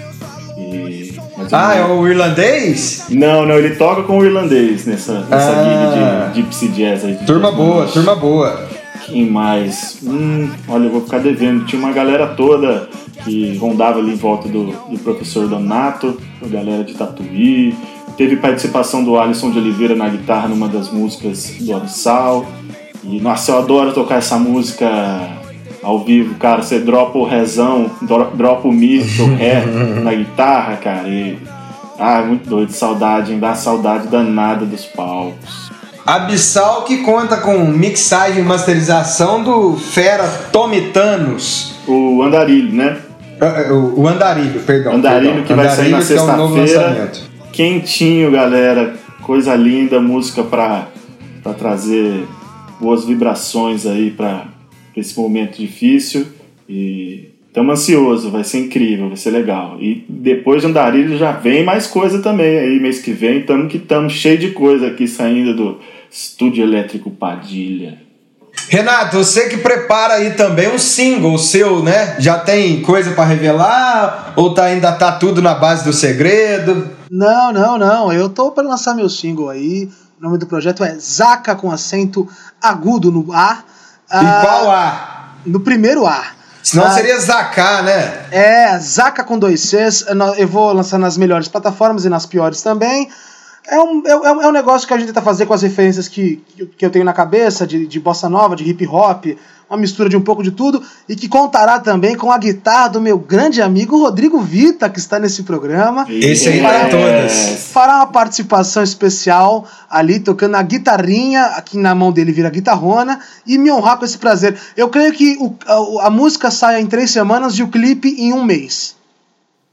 Ah, é o irlandês?
Não, não, ele toca com o irlandês nessa, nessa ah, de Gypsy Jazz aí.
Turma jazz boa, turma boa.
Quem mais? Hum, olha, eu vou ficar devendo. Tinha uma galera toda que rondava ali em volta do, do professor Donato, a galera de Tatuí. Teve participação do Alisson de Oliveira na guitarra numa das músicas do Abissal. E, nossa, eu adoro tocar essa música ao vivo, cara, você dropa o rezão, dropa o mi, o ré na guitarra, cara, e. Ah, muito doido, saudade, hein? Dá saudade danada dos palcos.
Abissal que conta com mixagem e masterização do fera Tommy Thanos.
O Andarilho, né?
Ah, é, o Andarilho, perdão.
Andarilho perdão. que vai sair na sexta-feira. É Quentinho, galera. Coisa linda, música pra, pra trazer boas vibrações aí pra, esse momento difícil e estamos ansiosos, vai ser incrível, vai ser legal. E depois de Andarilho já vem mais coisa também aí, mês que vem, estamos que estamos cheio de coisa aqui saindo do Estúdio Elétrico Padilha.
Renato, você que prepara aí também um single seu, né? Já tem coisa para revelar ou tá, ainda tá tudo na base do segredo?
Não, não, não. Eu tô para lançar meu single aí. O nome do projeto é Zaca com acento agudo no A.
E ah, qual A?
No primeiro A.
Senão ah, seria Zaca, né?
É, Zaca com dois Cs. Eu vou lançar nas melhores plataformas e nas piores também. É um, é, é um negócio que a gente tenta fazer com as referências que, que eu tenho na cabeça, de, de bossa nova, de hip hop, uma mistura de um pouco de tudo, e que contará também com a guitarra do meu grande amigo Rodrigo Vita, que está nesse programa.
Esse aí para todas.
Fará uma participação especial ali, tocando a guitarrinha, aqui na mão dele vira guitarrona, e me honrar com esse prazer. Eu creio que o, a, a música saia em três semanas e o clipe em um mês.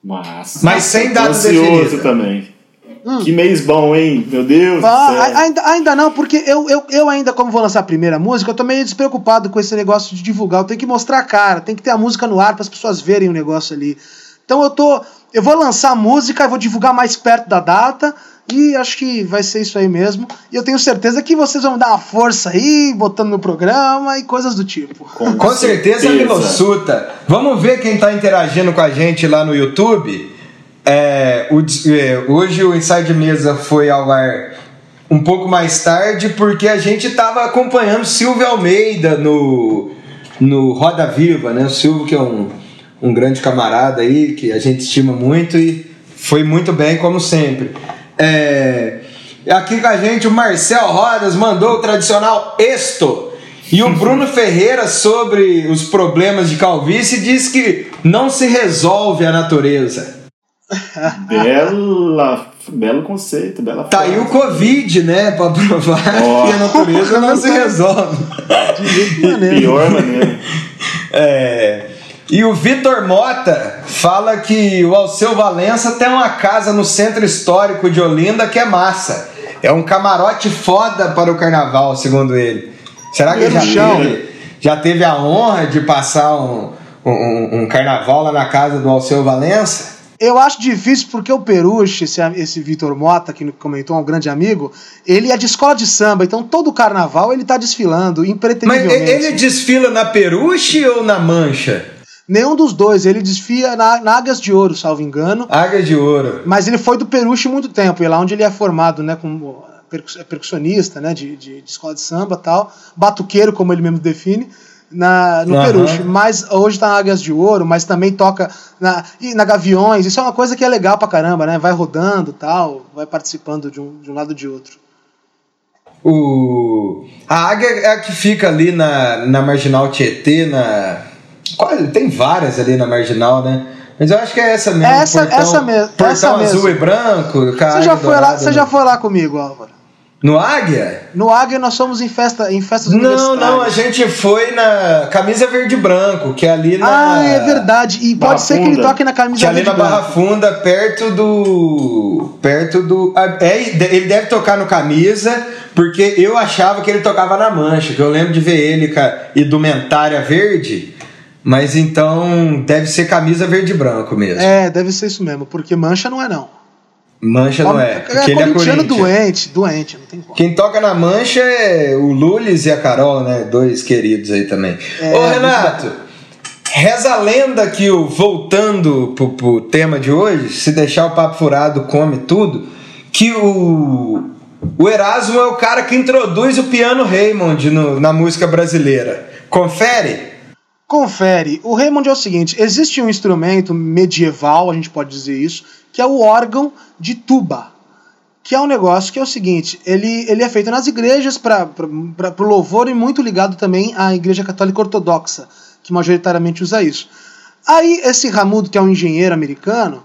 Mas,
Mas sem data definida.
também. Hum. Que mês bom, hein? Meu Deus.
Ah, ainda, ainda não, porque eu, eu, eu ainda, como vou lançar a primeira música, eu tô meio despreocupado com esse negócio de divulgar. Eu tenho que mostrar a cara, tem que ter a música no ar para as pessoas verem o negócio ali. Então eu tô. Eu vou lançar a música, vou divulgar mais perto da data. E acho que vai ser isso aí mesmo. E eu tenho certeza que vocês vão dar uma força aí, botando no programa e coisas do tipo.
Com, com certeza, Milossuta. Vamos ver quem tá interagindo com a gente lá no YouTube. É, o, é, hoje o Inside Mesa foi ao ar um pouco mais tarde porque a gente estava acompanhando Silvio Almeida no, no Roda Viva, né? O Silvio que é um, um grande camarada aí, que a gente estima muito e foi muito bem, como sempre. É, aqui com a gente o Marcel Rodas mandou o tradicional Esto. E o Bruno Ferreira, sobre os problemas de calvície, diz que não se resolve a natureza.
Bela, belo conceito, bela
Tá aí o Covid, né? Pra provar oh. que a natureza não se resolve.
De pior maneira.
É. E o Vitor Mota fala que o Alceu Valença tem uma casa no centro histórico de Olinda que é massa. É um camarote foda para o carnaval, segundo ele. Será que ele já teve, já teve a honra de passar um, um, um carnaval lá na casa do Alceu Valença?
Eu acho difícil porque o Peruche, esse, esse Vitor Mota, que comentou, um grande amigo, ele é de escola de samba, então todo carnaval ele tá desfilando, impreterivelmente.
Mas ele desfila na Peruche ou na Mancha?
Nenhum dos dois, ele desfia na, na Águias de Ouro, salvo engano.
Águias de Ouro.
Mas ele foi do Peruche muito tempo, e lá onde ele é formado, né, como percussionista, né, de, de, de escola de samba tal, batuqueiro, como ele mesmo define na, no uhum. Peruche, mas hoje tá na Águias de Ouro, mas também toca na, e na Gaviões. Isso é uma coisa que é legal pra caramba, né? Vai rodando tal, vai participando de um, de um lado de outro.
O... A águia é a que fica ali na, na Marginal Tietê, na. Tem várias ali na Marginal, né? Mas eu acho que é essa mesmo.
Essa, portão, essa mesmo.
Portão
essa
azul
mesmo.
e branco.
Você já, foi lá, você já foi lá comigo, Álvaro?
No Águia?
No Águia nós somos em festa em festas
Não, não, a gente foi na Camisa Verde e Branco, que é ali na.
Ah, é verdade. E
Barra
pode ser
Funda.
que ele toque na Camisa
que é ali
Verde
na Barra
Branco.
Funda, perto do. Perto do. ah, É, ele deve tocar no Camisa, porque eu achava que ele tocava na Mancha, que eu lembro de ver ele com a indumentária verde. Mas então deve ser camisa verde e branco mesmo.
É, deve ser isso mesmo, porque mancha não é não.
Mancha não é. Porque ele é
corintiano doente, doente, não tem como.
Quem toca na mancha é o Lulis e a Carol, né? Dois queridos aí também.
É,
Ô, Renato, reza a lenda que o voltando pro, pro tema de hoje, se deixar o papo furado, come tudo, que o, o Erasmo é o cara que introduz o piano Raymond no- na música brasileira. Confere?
Confere. O Raymond é o seguinte: existe um instrumento medieval, a gente pode dizer isso, que é o órgão de tuba. Que é um negócio que é o seguinte: ele, ele é feito nas igrejas para o louvor e muito ligado também à Igreja Católica Ortodoxa, que majoritariamente usa isso. Aí, esse Hamoud, que é um engenheiro americano,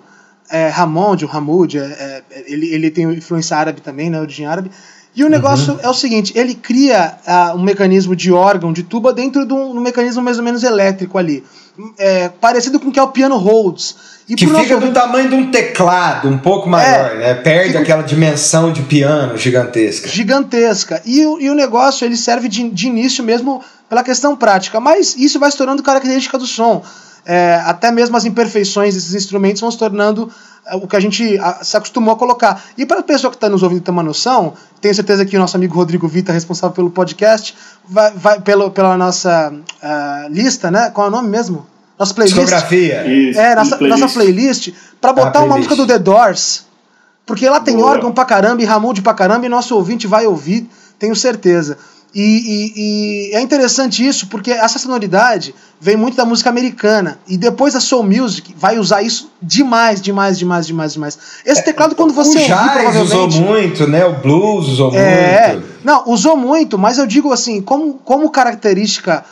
é, Ramond, o Hamoud, é, é, ele, ele tem influência árabe também, né, origem árabe. E o negócio é o seguinte: ele cria ah, um mecanismo de órgão, de tuba, dentro de um, um mecanismo mais ou menos elétrico ali. É, parecido com o que é o piano Rhodes. E
Que fica
nosso
do tamanho de um teclado, um pouco maior, né? Perde
fica-
aquela dimensão de piano gigantesca.
gigantesca. E, o- e o negócio ele serve de, de início mesmo pela questão prática, mas isso vai se tornando característica do som. É, até mesmo as imperfeições desses instrumentos vão se tornando o que a gente se acostumou a colocar. E para a pessoa que está nos ouvindo ter uma noção, tenho certeza que o nosso amigo Rodrigo Vita, responsável pelo podcast, vai, vai pelo, pela nossa uh, lista, né? Qual é o nome mesmo?
Nossa playlist. Discografia.
Isso, é, nossa playlist, nossa playlist para botar playlist. uma música do The Doors. Porque lá tem Boa. órgão pra caramba e Ramon pra caramba e nosso ouvinte vai ouvir, tenho certeza. E, e, e, é interessante isso porque essa sonoridade vem muito da música americana e depois a soul music vai usar isso demais, demais, demais, demais, demais. Esse é, teclado quando você o
ouvir, jazz usou muito, né? O blues usou
é, muito. Não, usou muito, mas eu digo assim, como, como característica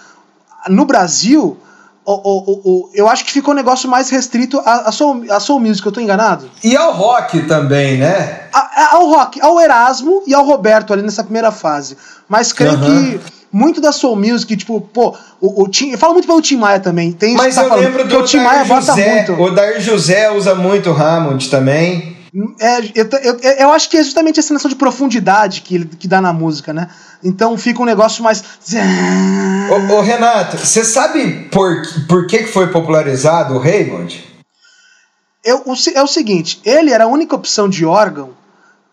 no Brasil, o, o, o, eu acho que ficou um negócio mais restrito a, a, soul, a soul music, eu tô enganado?
E ao rock também, né?
A, ao rock, ao Erasmo e ao Roberto ali nessa primeira fase. Mas creio que muito da soul music, tipo, pô, o, o Tim, eu falo muito pelo Tim Maia também. Tem
Mas tá eu falando, lembro do o Tim Maia bota muito. O Dair José usa muito o Hammond também.
É, eu, eu, eu, acho que é justamente essa noção de profundidade que, que dá na música, né? Então fica um negócio mais.
Ô, ô Renato, você sabe por, por que foi popularizado o Raymond?
Eu, o, é o seguinte: ele era a única opção de órgão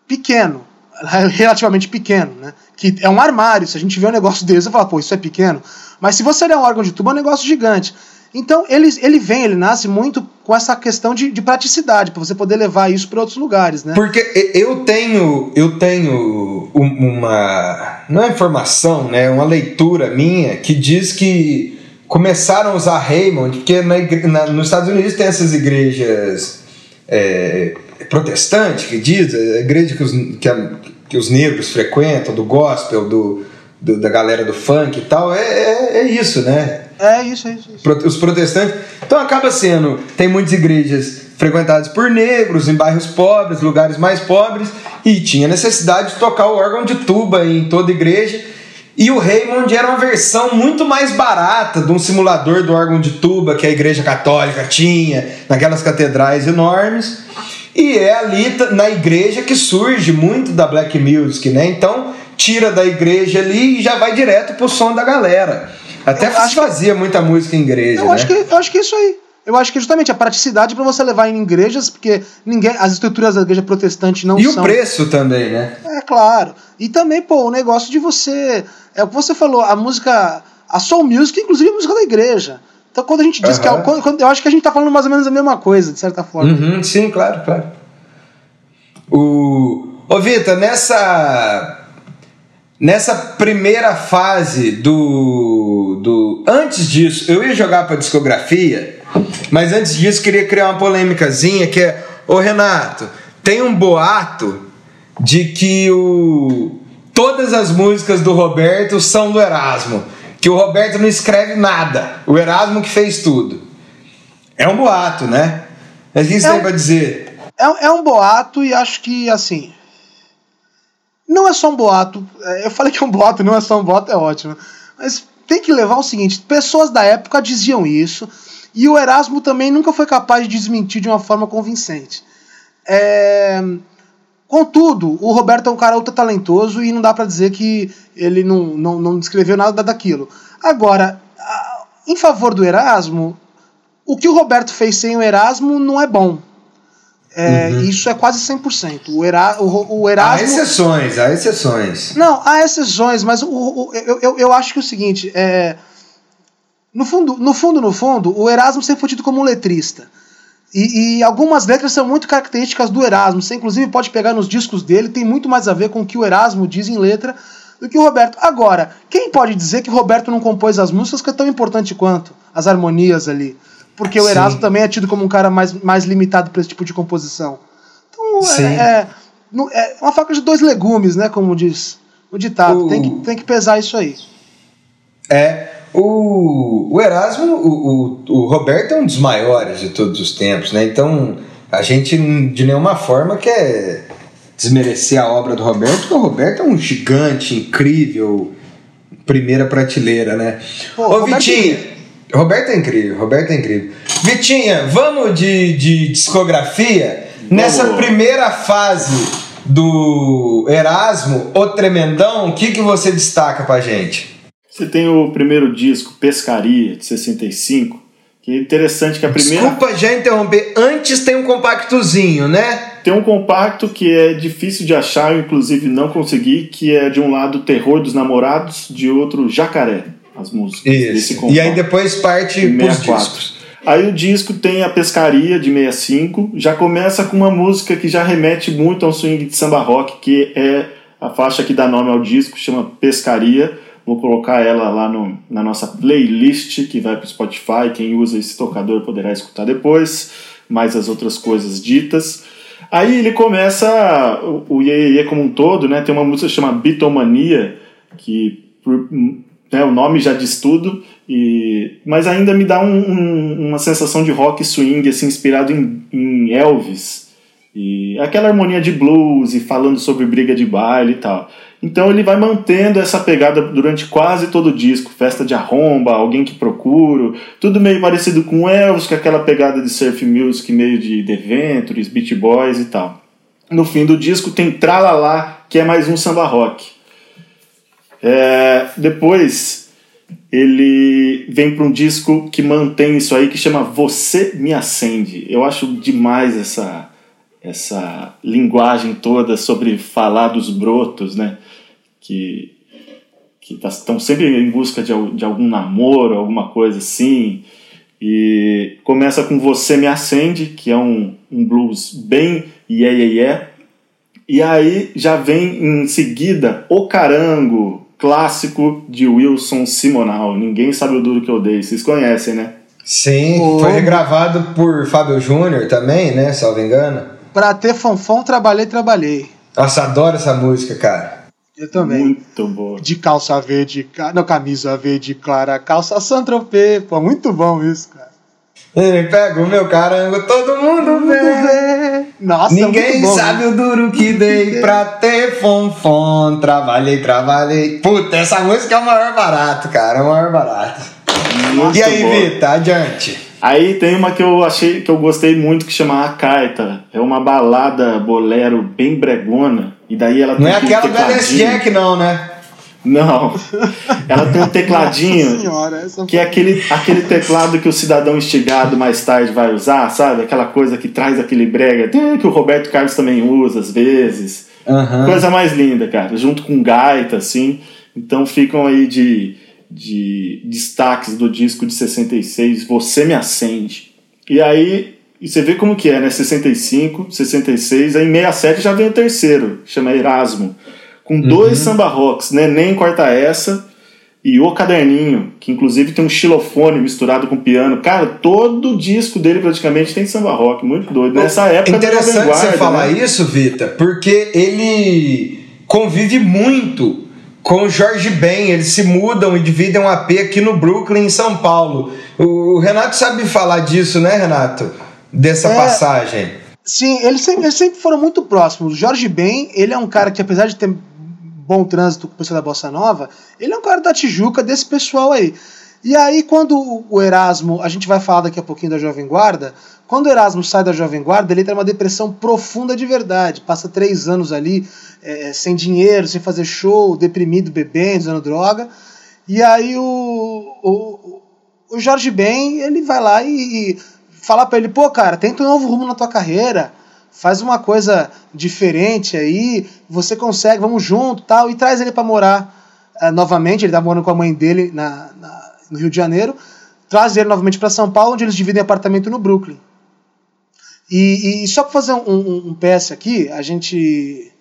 pequeno, relativamente pequeno, né? Que é um armário. Se a gente vê um negócio desse, você fala, pô, isso é pequeno. Mas se você der um órgão de tubo, é um negócio gigante. Então ele, ele vem, ele nasce muito com essa questão de, de praticidade, para você poder levar isso para outros lugares, né?
Porque eu tenho, eu tenho uma. Não é informação, né? Uma leitura minha que diz que começaram a usar Raymond, porque na, na, nos Estados Unidos tem essas igrejas é, protestantes que diz, a igreja que os, que, a, que os negros frequentam, do gospel, do, do, da galera do funk e tal, é, é, é isso, né?
É isso, é isso, isso.
Os protestantes. Então acaba sendo. Tem muitas igrejas frequentadas por negros, em bairros pobres, lugares mais pobres, e tinha necessidade de tocar o órgão de tuba em toda igreja. E o Raymond era uma versão muito mais barata de um simulador do órgão de tuba que a igreja católica tinha, naquelas catedrais enormes. E é ali na igreja que surge muito da black music, né? Então tira da igreja ali e já vai direto pro som da galera. Até eu acho fazia que... muita música em igreja.
Eu,
né?
acho que, eu acho que é isso aí. Eu acho que justamente a praticidade para você levar em igrejas, porque ninguém, as estruturas da igreja protestante não
e
são.
E o preço também, né?
É claro. E também, pô, o negócio de você. É o que você falou, a música. A soul music, inclusive a música da igreja. Então quando a gente diz uhum. que. É, quando, quando, eu acho que a gente tá falando mais ou menos a mesma coisa, de certa forma.
Uhum, sim, claro, claro. O. Ô, Vitor, nessa Nessa primeira fase do, do. Antes disso, eu ia jogar pra discografia, mas antes disso queria criar uma polêmicazinha que é. Ô Renato, tem um boato de que o, todas as músicas do Roberto são do Erasmo. Que o Roberto não escreve nada. O Erasmo que fez tudo. É um boato, né? Mas o que você é tem um, pra dizer?
É, é um boato e acho que, assim, não é só um boato. É, eu falei que é um boato, não é só um boato, é ótimo. Mas tem que levar o seguinte: pessoas da época diziam isso, e o Erasmo também nunca foi capaz de desmentir de uma forma convincente. É... Contudo, o Roberto é um cara ultra talentoso e não dá para dizer que ele não, não, não descreveu nada daquilo. Agora, em favor do Erasmo, o que o Roberto fez sem o Erasmo não é bom. É, uhum. Isso é quase 100%. O, Era, o, o Erasmo.
Há exceções, há exceções.
Não, há exceções, mas o, o, eu, eu, eu acho que é o seguinte: é, no, fundo, no fundo, no fundo, o Erasmo sempre foi tido como um letrista. E, e, algumas letras são muito características do Erasmo. Você, inclusive, pode pegar nos discos dele, tem muito mais a ver com o que o Erasmo diz em letra do que o Roberto. Agora, quem pode dizer que o Roberto não compôs as músicas que é tão importante quanto as harmonias ali? Porque o Erasmo também é tido como um cara mais, mais limitado para esse tipo de composição. Então é, é, é, uma faca de dois legumes, né? Como diz o ditado. Tem, que, tem que pesar isso aí.
É. O, o Erasmo, o, o, o Roberto é um dos maiores de todos os tempos, né? Então a gente de nenhuma forma quer desmerecer a obra do Roberto, porque o Roberto é um gigante incrível, primeira prateleira, né? Pô, Ô, Roberto... Vitinho, Roberto é incrível, Roberto é incrível. Vitinha, vamos de, de discografia? Vamos. Nessa primeira fase do Erasmo, o Tremendão, o que, que você destaca pra gente?
Você tem o primeiro disco, Pescaria, de 65, Que é interessante que a primeira.
Desculpa já interromper. Antes tem um compactozinho, né?
Tem um compacto que é difícil de achar, eu inclusive não consegui, que é de um lado Terror dos Namorados, de outro Jacaré, as músicas desse
Isso.
compacto.
E aí depois parte pros
64.
discos.
Aí o disco tem a Pescaria de 65, já começa com uma música que já remete muito ao swing de samba rock, que é a faixa que dá nome ao disco, chama Pescaria. Vou colocar ela lá no, na nossa playlist que vai para o Spotify. Quem usa esse tocador poderá escutar depois, mais as outras coisas ditas. Aí ele começa o, Iê Iê como um todo, né? Tem uma música que chama Bitomania, que por- né, o nome já diz tudo, e, mas ainda me dá um- um- uma sensação de rock swing, assim, inspirado em, em Elvis. E aquela harmonia de blues e falando sobre briga de baile e tal. Então ele vai mantendo essa pegada durante quase todo o disco. Festa de arromba, alguém que procuro. Tudo meio parecido com Elvis, com aquela pegada de surf music, meio de The Ventures, Beach Boys e tal. No fim do disco tem Tralalá, que é mais um samba rock. É, depois ele vem para um disco que mantém isso aí, que chama Você Me Acende. Eu acho demais essa, essa linguagem toda sobre falar dos brotos, né? Que que estão sempre em busca de, de algum namoro, alguma coisa assim. E começa com Você Me Acende, que é um, um blues bem yeah, yeah, yeah. E aí já vem em seguida O Carango, clássico de Wilson Simonal. Ninguém sabe o duro que eu dei, vocês conhecem, né?
Sim,
Ô,
foi regravado por Fábio Júnior também, né? Salvo engano.
Pra ter fonfon, trabalhei, trabalhei.
Nossa, adoro essa música, cara.
Eu também.
Muito boa.
De calça verde, não, camisa verde clara, calça Saint-Tropez. Pô, muito bom isso, cara.
Ele pega o meu carango, todo mundo vê.
Nossa, é
Ninguém
muito bom,
sabe
né?
o duro que dei pra ter fonfon. Trabalhei, trabalhei. Puta, essa música é o maior barato, cara. É o maior barato.
Muito
e aí. Vita, adiante.
Aí tem uma que eu achei que eu gostei muito que chama A Carta. É uma balada bolero bem bregona. E daí ela tem
Não é aquela do. Jack, não, né?
Não. Ela tem um
Nossa
tecladinho
senhora, essa
que é aquele, aquele teclado que o cidadão instigado mais tarde vai usar, sabe? Aquela coisa que traz aquele brega, tem, que o Roberto Carlos também usa às vezes.
Aham.
Coisa mais linda, cara. Junto com gaita, assim. Então ficam aí de, de destaques do disco de 66, Você Me Acende. E aí, e você vê como que é, né? 65, 66, aí em 67 já vem o terceiro, chama Erasmo. Com dois samba rocks, né? Nem corta essa e o caderninho, que inclusive tem um xilofone misturado com piano. Cara, todo disco dele praticamente tem samba rock, muito doido. Nessa época
Interessante você
Guarda,
falar
né?
isso, Vita, porque ele convive muito com o Jorge Ben. Eles se mudam e dividem um AP aqui no Brooklyn, em São Paulo. O Renato sabe falar disso, né, Renato? Dessa
É.
passagem.
Sim, eles sempre, eles sempre foram muito próximos. O Jorge Ben, ele é um cara que, apesar de ter bom trânsito com o pessoal da Bossa Nova, ele é um cara da Tijuca, desse pessoal aí. E aí, quando o- Erasmo, a gente vai falar daqui a pouquinho da Jovem Guarda, quando o Erasmo sai da Jovem Guarda, ele entra numa depressão profunda de verdade. Passa três anos ali é, sem dinheiro, sem fazer show, deprimido, bebendo, usando droga. E aí o, o, o Jorge Ben, ele vai lá e, e fala pra ele, pô, cara, tenta um novo rumo na tua carreira, faz uma coisa diferente aí, você consegue, vamos junto tal, e traz ele pra morar eh, novamente, ele tá morando com a mãe dele na, na- no Rio de Janeiro, traz ele novamente pra São Paulo, onde eles dividem apartamento no Brooklyn. E, e só pra fazer um, um, um PS aqui, a gente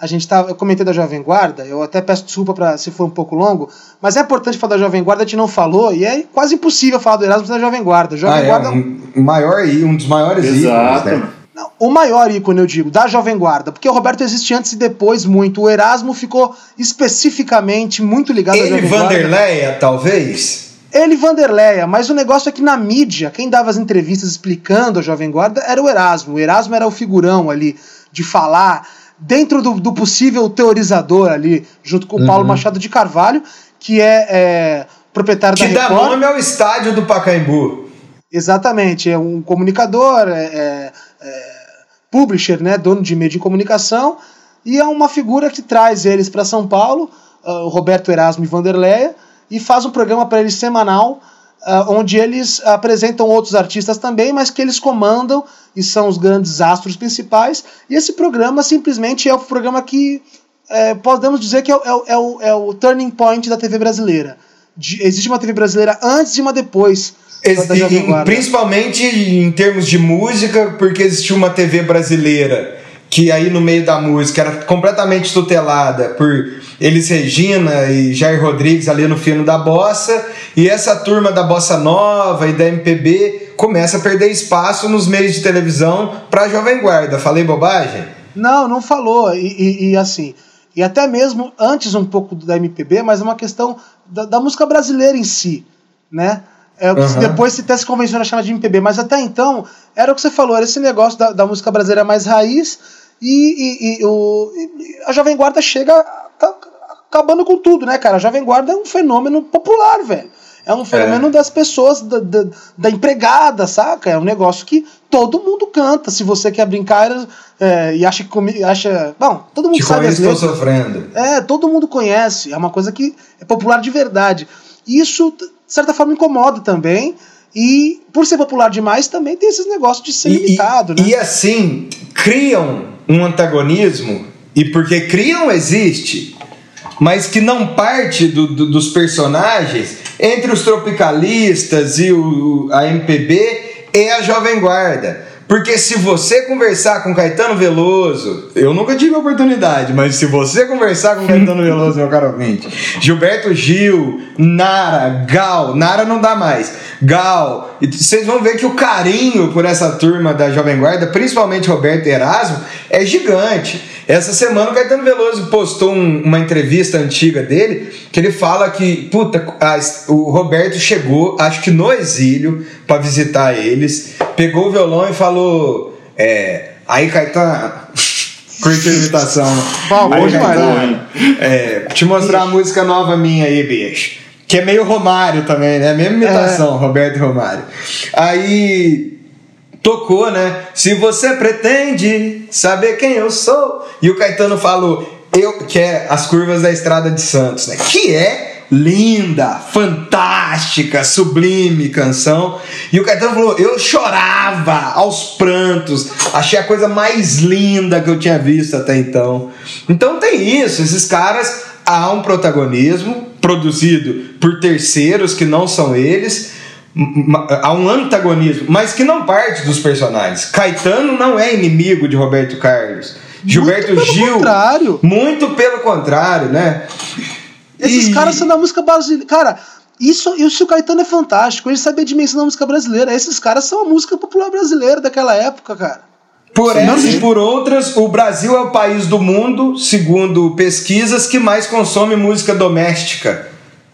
a gente tá, eu comentei da Jovem Guarda, eu até peço desculpa para se for um pouco longo, mas é importante falar da Jovem Guarda, a gente não falou, e é quase impossível falar do Erasmus da Jovem Guarda. Jovem
Ah, é
Guarda
um, maior, um dos maiores
Exato.
ícones, né?
O maior ícone, eu digo, da Jovem Guarda, porque o Roberto existe antes e depois muito. O Erasmo ficou especificamente muito ligado à
Ele
Jovem Guarda.
Vanderleia, talvez?
Ele Vanderleia, mas o negócio é que na mídia, quem dava as entrevistas explicando a Jovem Guarda era o Erasmo. O Erasmo era o figurão ali de falar, dentro do, do possível teorizador ali, junto com o Paulo Machado de Carvalho, que é, é, proprietário
Que
da
dá
Record.
nome ao estádio do Pacaembu.
Exatamente, é um comunicador, é- é publisher, né, dono de meio de comunicação, e é uma figura que traz eles para São Paulo, ah, o Roberto Erasmo e Vanderleia, e faz um programa para eles semanal, uh, onde eles apresentam outros artistas também, mas que eles comandam e são os grandes astros principais. E esse programa simplesmente é o programa que é, podemos dizer que é, é, é, o, é o turning point da TV brasileira. De, existe uma TV brasileira antes e uma depois.
Em, principalmente em termos de música, porque existiu uma TV brasileira que aí no meio da música era completamente tutelada por Elis Regina e Jair Rodrigues ali no fino da bossa, e essa turma da bossa nova e da MPB começa a perder espaço nos meios de televisão para a Jovem Guarda. Falei bobagem?
Não, não falou. E, e, e, assim, e até mesmo antes um pouco da MPB, mas é uma questão da, da música brasileira em si, né? É o que uhum. depois se até se convencionou a chamar de MPB, mas até então era o que você falou, era esse negócio da, da música brasileira mais raiz e, e, e o, a Jovem Guarda chega acabando com tudo, né, cara? A Jovem Guarda é um fenômeno popular, velho. É um fenômeno é. das pessoas, da, da, da, empregada, saca? É um negócio que todo mundo canta. Se você quer brincar é, e acha que acha. Bom, todo mundo
Te
sabe
letras. Estou sofrendo.
É, todo mundo conhece. É uma coisa que é popular de verdade. Isso, de certa forma, incomoda também. E por ser popular demais, também tem esses negócios de ser e, limitado,
e, né? E assim, criam um antagonismo, e porque criam existe, mas que não parte do, do, dos personagens entre os tropicalistas e o, a MPB é a Jovem Guarda. Porque se você conversar com Caetano Veloso, eu nunca tive a oportunidade, mas se você conversar com Caetano Veloso, meu caro ouvinte, Gilberto Gil, Nara, Gal, Nara não dá mais, Gal, vocês vão ver que o carinho por essa turma da Jovem Guarda, principalmente Roberto Erasmo, é gigante. Essa semana o Caetano Veloso postou um, uma entrevista antiga dele que ele fala que, puta, a, o Roberto chegou, acho que no exílio, para visitar eles, pegou o violão e falou: é, aí Caetano. Curte a imitação.
Bom, demais,
é, te mostrar a música nova minha aí, bicho. Que é meio Romário também, né? Mesma imitação, é. Roberto e Romário. Aí tocou, né? Se você pretende saber quem eu sou. E o Caetano falou, eu que é as curvas da estrada de Santos, né? Que é linda, fantástica, sublime canção. E o Caetano falou: eu chorava aos prantos, achei a coisa mais linda que eu tinha visto até então. Então tem isso, esses caras há um protagonismo produzido por terceiros que não são eles há um antagonismo, mas que não parte dos personagens. Caetano não é inimigo de Roberto Carlos. Gilberto
muito
Gil.
Contrário.
Muito pelo contrário, né?
Esses e... caras são da música brasileira. Cara, isso, isso o Caetano é fantástico. Ele sabe a dimensão da música brasileira. Esses caras são a música popular brasileira daquela época, cara.
Por essas e por outras, o Brasil é o país do mundo, segundo pesquisas, que mais consome música doméstica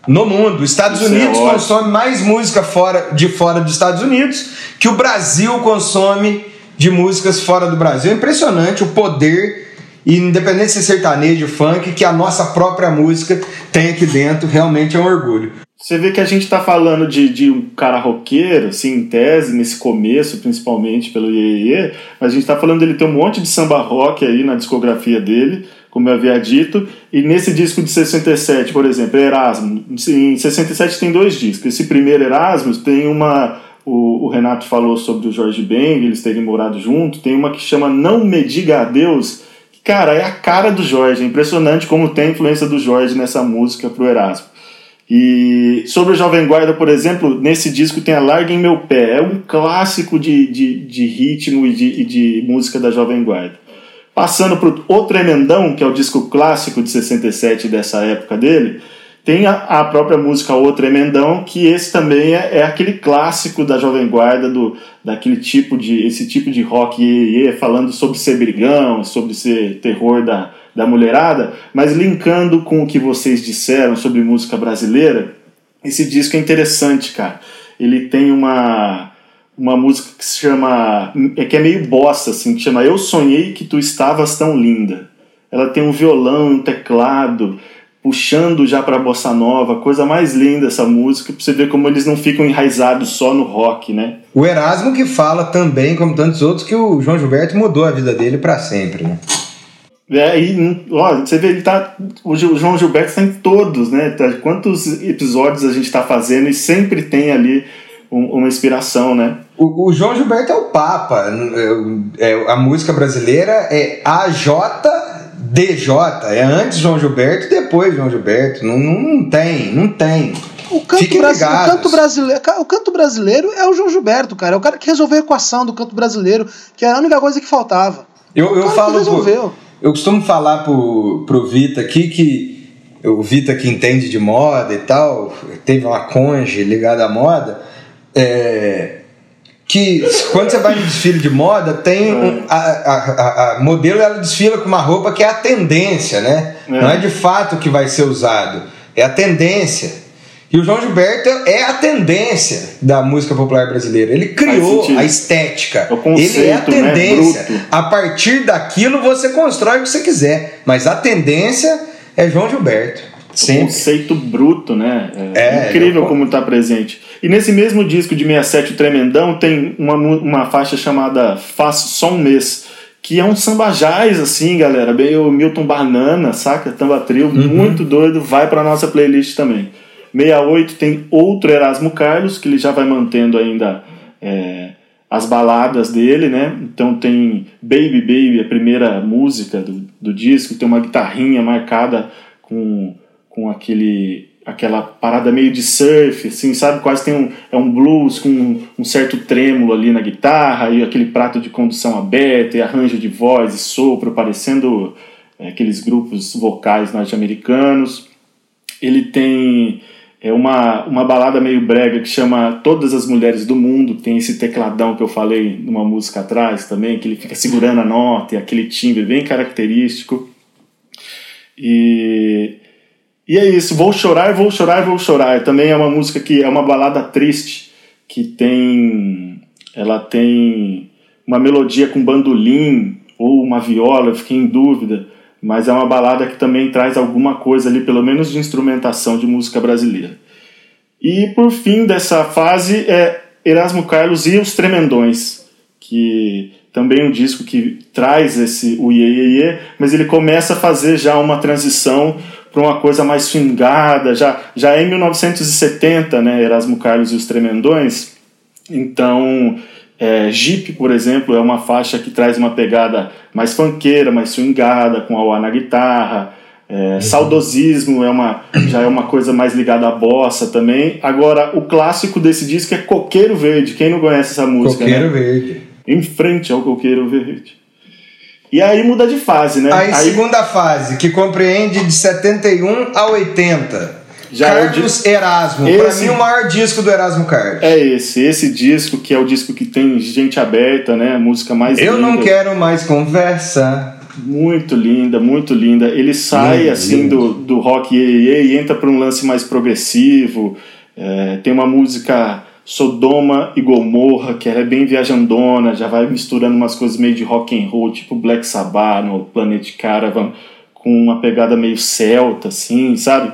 no mundo. Os Estados Isso é Unidos é consome mais música fora, de fora dos Estados Unidos que o Brasil consome de músicas fora do Brasil. É impressionante o poder, independente se é sertanejo, funk, que a nossa própria música tem aqui dentro. Realmente é um orgulho.
Você vê que a gente está falando de, de um cara roqueiro, assim, em tese, nesse começo, principalmente pelo Iê, mas a gente está falando dele ter um monte de samba rock aí na discografia dele como eu havia dito. E nesse disco de 67, por exemplo, Erasmo. Em 67 tem dois discos. Esse primeiro Erasmus tem uma. O, o Renato falou sobre o Jorge Ben, eles terem morado junto. Tem uma que chama Não Me Diga Adeus. Cara, é a cara do Jorge. É impressionante como tem a influência do Jorge nessa música pro Erasmo. E sobre o Jovem Guarda, por exemplo, nesse disco tem a Larga em Meu Pé. É um clássico de, de, de ritmo e de, de música da Jovem Guarda. Passando para o Tremendão, que é o disco clássico de 67 dessa época dele, tem a, a própria música O Tremendão, que esse também é, é, aquele clássico da Jovem Guarda, do, daquele tipo de, esse tipo de rock iê, iê, falando sobre ser brigão, sobre ser terror da, da mulherada, mas linkando com o que vocês disseram sobre música brasileira, esse disco é interessante, cara. Ele tem uma uma música que se chama. É que é meio bossa, assim, que chama Eu Sonhei Que Tu Estavas Tão Linda. Ela tem um violão, um teclado, puxando já pra bossa nova, coisa mais linda essa música, pra você ver como eles não ficam enraizados só no rock, né?
O Erasmo que fala também, como tantos outros, que o João Gilberto mudou a vida dele para sempre, né?
É, e, ó, você vê, ele tá. O João Gilberto está em todos, né? Tá, quantos episódios a gente está fazendo e sempre tem ali um, uma inspiração, né?
O, o, João Gilberto é o Papa. É, é, a música brasileira é AJDJ. É antes João Gilberto e depois João Gilberto. Não, não, tem, não tem.
O canto, brasileiro, o canto, brasileiro, o canto brasileiro é o João Gilberto, cara. É o cara que resolveu a equação do canto brasileiro, que era a única coisa que faltava.
Eu, eu falo. Pro, eu costumo falar pro, pro Vita aqui que o Vita que entende de moda e tal, teve uma conge ligada à moda, é, que quando você vai no desfile de moda, tem um, a, a, a, modelo ela desfila com uma roupa que é a tendência, né? É. Não é de fato o que vai ser usado, é a tendência. E o João Gilberto é a tendência da música popular brasileira. Ele criou a estética.
Conceito,
ele é a
né,
tendência. Né? A partir daquilo você constrói o que você quiser. Mas a tendência é João Gilberto.
Sempre. Conceito bruto, né? É, é incrível como está presente. E nesse mesmo disco de 67, o Tremendão, tem uma, uma faixa chamada Faz Só Um Mês que é um samba jazz, assim, galera, bem o Milton Banana, saca? Tamba Trio, uhum. muito doido, vai para nossa playlist também. 68 tem outro Erasmo Carlos, que ele já vai mantendo ainda é, as baladas dele, né? Então tem Baby Baby, a primeira música do, do disco, tem uma guitarrinha marcada com, com aquele aquela parada meio de surf, assim, sabe? Quase tem um, é um blues com um, um certo trêmulo ali na guitarra e aquele prato de condução aberto e arranjo de voz e sopro, parecendo é, aqueles grupos vocais norte-americanos. Ele tem é uma, uma balada meio brega que chama Todas as Mulheres do Mundo. Tem esse tecladão que eu falei numa música atrás também, que ele fica segurando a nota e aquele timbre bem característico. E, e é isso, Vou Chorar, Vou Chorar, Vou Chorar. Também é uma música que é uma balada triste, que tem. Ela tem uma melodia com bandolim ou uma viola, eu fiquei em dúvida mas é uma balada que também traz alguma coisa ali, pelo menos de instrumentação de música brasileira. E por fim dessa fase é Erasmo Carlos e os Tremendões, que também é um disco que traz esse o iê, iê, iê mas ele começa a fazer já uma transição para uma coisa mais swingada, já, já é em 1970, né, Erasmo Carlos e os Tremendões, então é, Jeep, por exemplo, é uma faixa que traz uma pegada mais funkeira, mais swingada, com a na guitarra. É, uhum. Saudosismo é uma, já é uma coisa mais ligada à bossa também. Agora, o clássico desse disco é Coqueiro Verde. Quem não conhece essa música?
Coqueiro
né?
Verde.
Em frente ao Coqueiro Verde. E aí muda de fase, né?
Aí, aí segunda fase, que compreende de 71 a 80. Já Carlos é Erasmo. Esse... Pra mim, o maior disco do Erasmo Carlos.
É esse. Esse disco, que é o disco que tem gente aberta, né? A música mais
Eu linda. não quero mais conversa.
Muito linda, muito linda. Ele sai, assim, lindo. Do, do rock e, e entra para um lance mais progressivo. É, tem uma música Sodoma e Gomorra, que ela é bem viajandona, já vai misturando umas coisas meio de rock and roll, tipo Black Sabbath no Planet Caravan, com uma pegada meio celta, assim, sabe?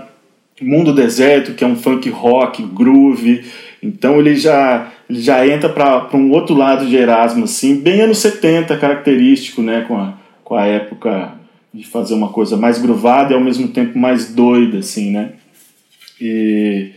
Mundo Deserto, que é um funk rock, groove. Então ele já, ele já entra para um outro lado de Erasmo, assim, bem anos 70, característico, né, com a, com a época de fazer uma coisa mais groovada e ao mesmo tempo mais doida, assim, né. E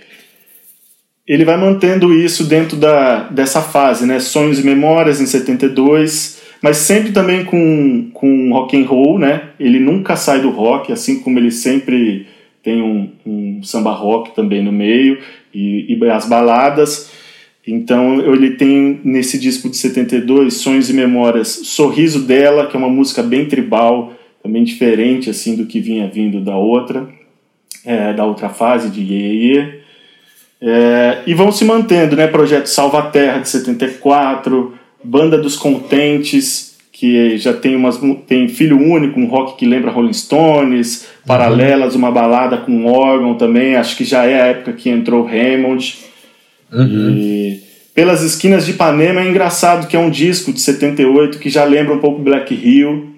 ele vai mantendo isso dentro da, dessa fase, né, Sonhos e Memórias em 72, mas sempre também com, com rock and roll, né, ele nunca sai do rock, assim como ele sempre tem um, um samba rock também no meio e, e, as baladas. Então ele tem nesse disco de 72 Sonhos e Memórias Sorriso dela, que é uma música bem tribal, também diferente assim do que vinha vindo da outra, é, da outra fase de Ye, Ye. É, e vão se mantendo, né? Projeto Salva Terra de 74, Banda dos Contentes, que já tem umas tem Filho Único, um rock que lembra Rolling Stones, uhum. Paralelas, uma balada com órgão também, acho que já é a época que entrou Raymond. Uhum. E Pelas Esquinas de Ipanema é engraçado que é um disco de 78 que já lembra um pouco Black Hill,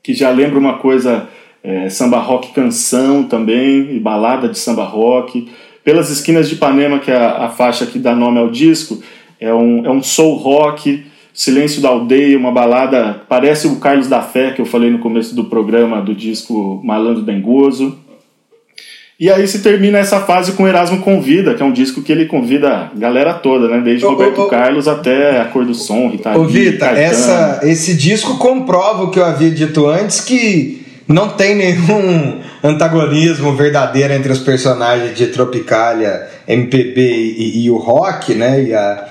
que já lembra uma coisa é, samba rock canção também, e balada de samba rock. Pelas Esquinas de Ipanema, que é a, a faixa que dá nome ao disco, é um, é um soul rock Silêncio da Aldeia, uma balada, parece o Carlos da Fé, que eu falei no começo do programa do disco Malandro Dengoso. E aí se termina essa fase com Erasmo Convida, que é um disco que ele convida a galera toda, né? Desde ô, Roberto ô, Carlos até a Cor do Som, Rita
Ô, Vita, essa, esse disco comprova o que eu havia dito antes, que não tem nenhum antagonismo verdadeiro entre os personagens de Tropicália, MPB e, e o rock, né? E a,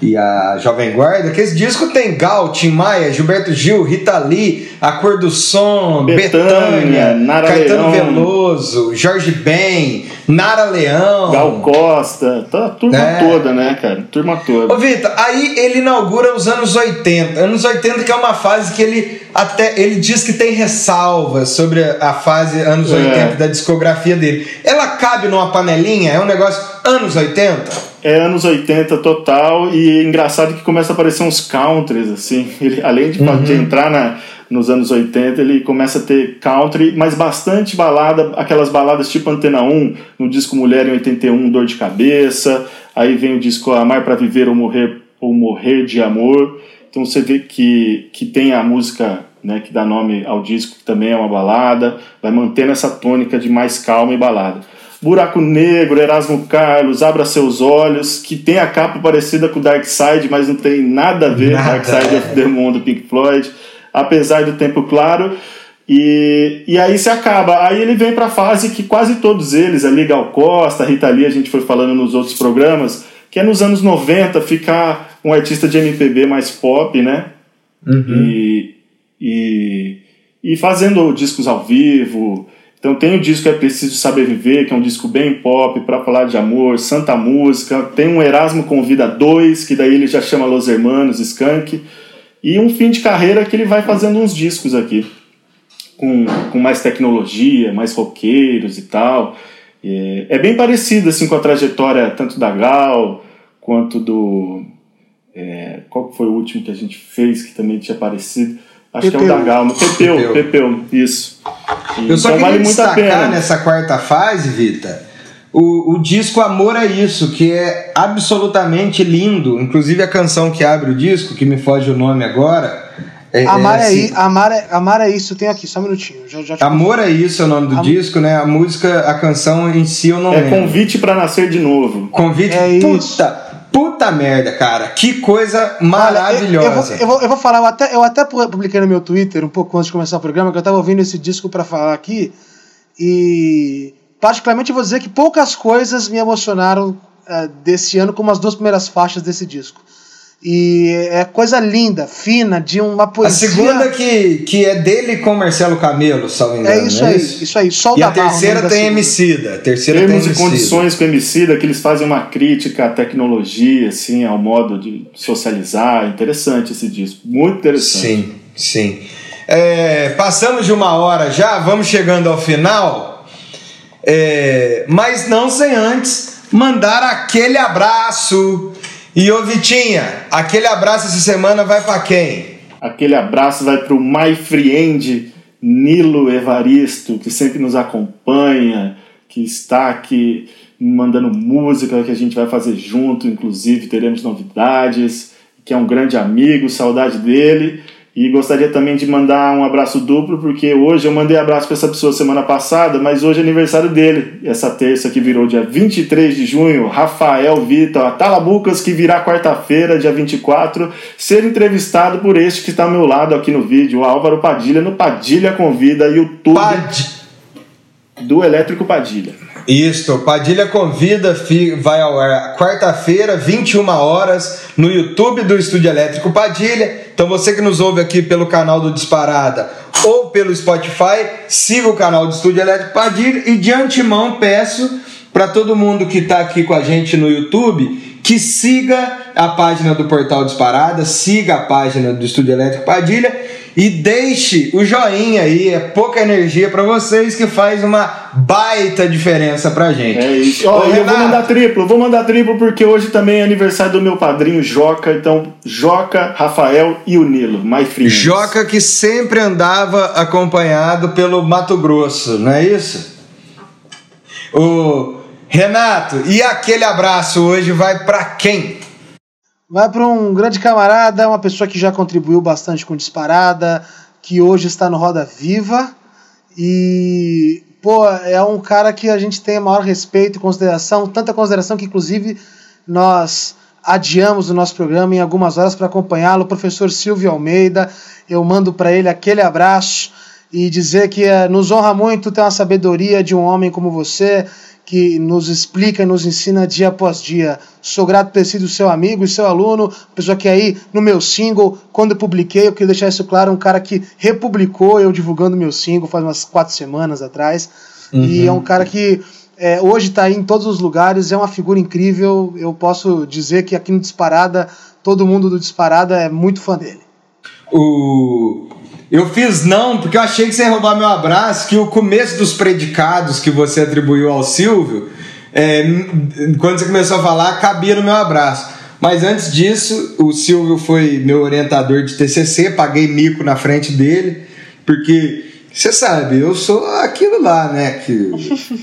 e a Jovem Guarda, que esse disco tem Gal, Tim Maia, Gilberto Gil, Rita Lee, A Cor do Som, Betânia, Nara Caetano Leão, Veloso, Jorge Ben, Nara Leão.
Gal Costa, tá a turma é. toda, né, cara? Turma toda.
Ô, Vitor, aí ele inaugura os anos 80. Anos 80 que é uma fase que ele até ele diz que tem ressalvas sobre a fase anos é. 80 da discografia dele. Ela cabe numa panelinha? É um negócio anos 80?
é anos 80 total e é engraçado que começa a aparecer uns countries, assim. Ele, além de, uhum. de entrar na, nos anos 80, ele começa a ter country, mas bastante balada, aquelas baladas tipo Antena 1, no disco Mulher em 81, Dor de Cabeça. Aí vem o disco Amar para Viver ou Morrer, ou Morrer de Amor. Então você vê que, que tem a música né, que dá nome ao disco, que também é uma balada, vai mantendo essa tônica de mais calma e balada. Buraco Negro, Erasmo Carlos, Abra Seus Olhos, que tem a capa parecida com Dark Side, mas não tem nada a ver com Dark Side of the Moon do Pink Floyd, apesar do tempo claro. E, e aí se acaba. Aí ele vem para a fase que quase todos eles, ali Gal Costa, Rita Lee, a gente foi falando nos outros programas, que é nos anos 90 ficar um artista de MPB mais pop, né? Uhum. E, e, e fazendo discos ao vivo, então tem o disco É Preciso Saber Viver, que é um disco bem pop, para falar de amor, santa música. Tem um Erasmo Convida 2, que daí ele já chama Los Hermanos, Skank. E um fim de carreira que ele vai fazendo uns discos aqui, com, com mais tecnologia, mais roqueiros e tal. É, é bem parecido assim com a trajetória tanto da Gal, quanto do... É, qual foi o último que a gente fez que também tinha parecido? Acho Pepeu. que é o da Galma. Pepeu, Pepeu, Pepeu isso.
Eu só então, queria vale destacar nessa quarta fase, Vita, o, o disco Amor é Isso, que é absolutamente lindo. Inclusive a canção que abre o disco, que me foge o nome agora.
É, Amar, é, assim, é, Amar, é, Amar é Isso, tem aqui, só um minutinho. Já, já
Amor é Isso é o nome do Am... disco, né? A música, a canção em si eu não
é
lembro.
É Convite para Nascer de Novo.
Convite, é puta, isso. Puta merda, cara. Que coisa maravilhosa.
Eu, eu, vou, eu, vou, eu vou falar, eu até, eu até publiquei no meu Twitter, um pouco antes de começar o programa, que eu tava ouvindo esse disco para falar aqui. E, particularmente, vou dizer que poucas coisas me emocionaram uh, desse ano, como as duas primeiras faixas desse disco. E é coisa linda, fina, de uma poesia.
A segunda que, que é dele com Marcelo Camelo, salvo engano.
É isso é aí, isso? isso aí. Sol
e a terceira tem Emicida. terceira
Termos
tem
e condições com Emicida, que eles fazem uma crítica à tecnologia, assim, ao modo de socializar. Interessante esse disco, muito interessante.
Sim, sim. É, passamos de uma hora já, vamos chegando ao final. É, mas não sem antes mandar aquele abraço e ô Vitinha, aquele abraço essa semana vai para quem?
Aquele abraço vai para o My Friend Nilo Evaristo, que sempre nos acompanha, que está aqui mandando música que a gente vai fazer junto, inclusive teremos novidades, que é um grande amigo, saudade dele. E gostaria também de mandar um abraço duplo, porque hoje eu mandei abraço para essa pessoa semana passada, mas hoje é aniversário dele. Essa terça que virou dia 23 de junho, Rafael Vitor, Talabucas, que virá quarta-feira, dia 24, ser entrevistado por este que está ao meu lado aqui no vídeo, o Álvaro Padilha, no Padilha Convida, YouTube Pad... do Elétrico Padilha.
Isso, Padilha Convida vai ao ar quarta-feira, 21 horas, no YouTube do Estúdio Elétrico Padilha. Então você que nos ouve aqui pelo canal do Disparada ou pelo Spotify, siga o canal do Estúdio Elétrico Padilha e de antemão peço para todo mundo que está aqui com a gente no YouTube que siga a página do Portal Disparada, siga a página do Estúdio Elétrico Padilha e deixe o joinha aí, é pouca energia para vocês que faz uma baita diferença pra gente.
É isso. Ó, eu vou mandar triplo, vou mandar triplo porque hoje também é aniversário do meu padrinho Joca, então Joca, Rafael e o Nilo, my friends.
Joca que sempre andava acompanhado pelo Mato Grosso, não é isso? O Renato, e aquele abraço hoje vai para quem?
Vai para um grande camarada, uma pessoa que já contribuiu bastante com Disparada, que hoje está no Roda Viva. E, pô, é um cara que a gente tem maior respeito e consideração, tanta consideração que, inclusive, nós adiamos o nosso programa em algumas horas para acompanhá-lo. Professor Silvio Almeida, eu mando para ele aquele abraço e dizer que é, nos honra muito ter uma sabedoria de um homem como você, que nos explica, nos ensina dia após dia. Sou grato por ter sido seu amigo e seu aluno, pessoa que aí no meu single, quando eu publiquei, eu queria deixar isso claro, um cara que republicou eu divulgando meu single faz umas quatro semanas atrás. Uhum. E é um cara que é, hoje está aí em todos os lugares, é uma figura incrível. Eu posso dizer que aqui no Disparada, todo mundo do Disparada é muito fã dele.
O... Eu fiz não, porque eu achei que você ia roubar meu abraço, que o começo dos predicados que você atribuiu ao Silvio, é, quando você começou a falar, cabia no meu abraço. Mas antes disso, o Silvio foi meu orientador de TCC, paguei mico na frente dele, porque você sabe, eu sou aquilo lá, né? Que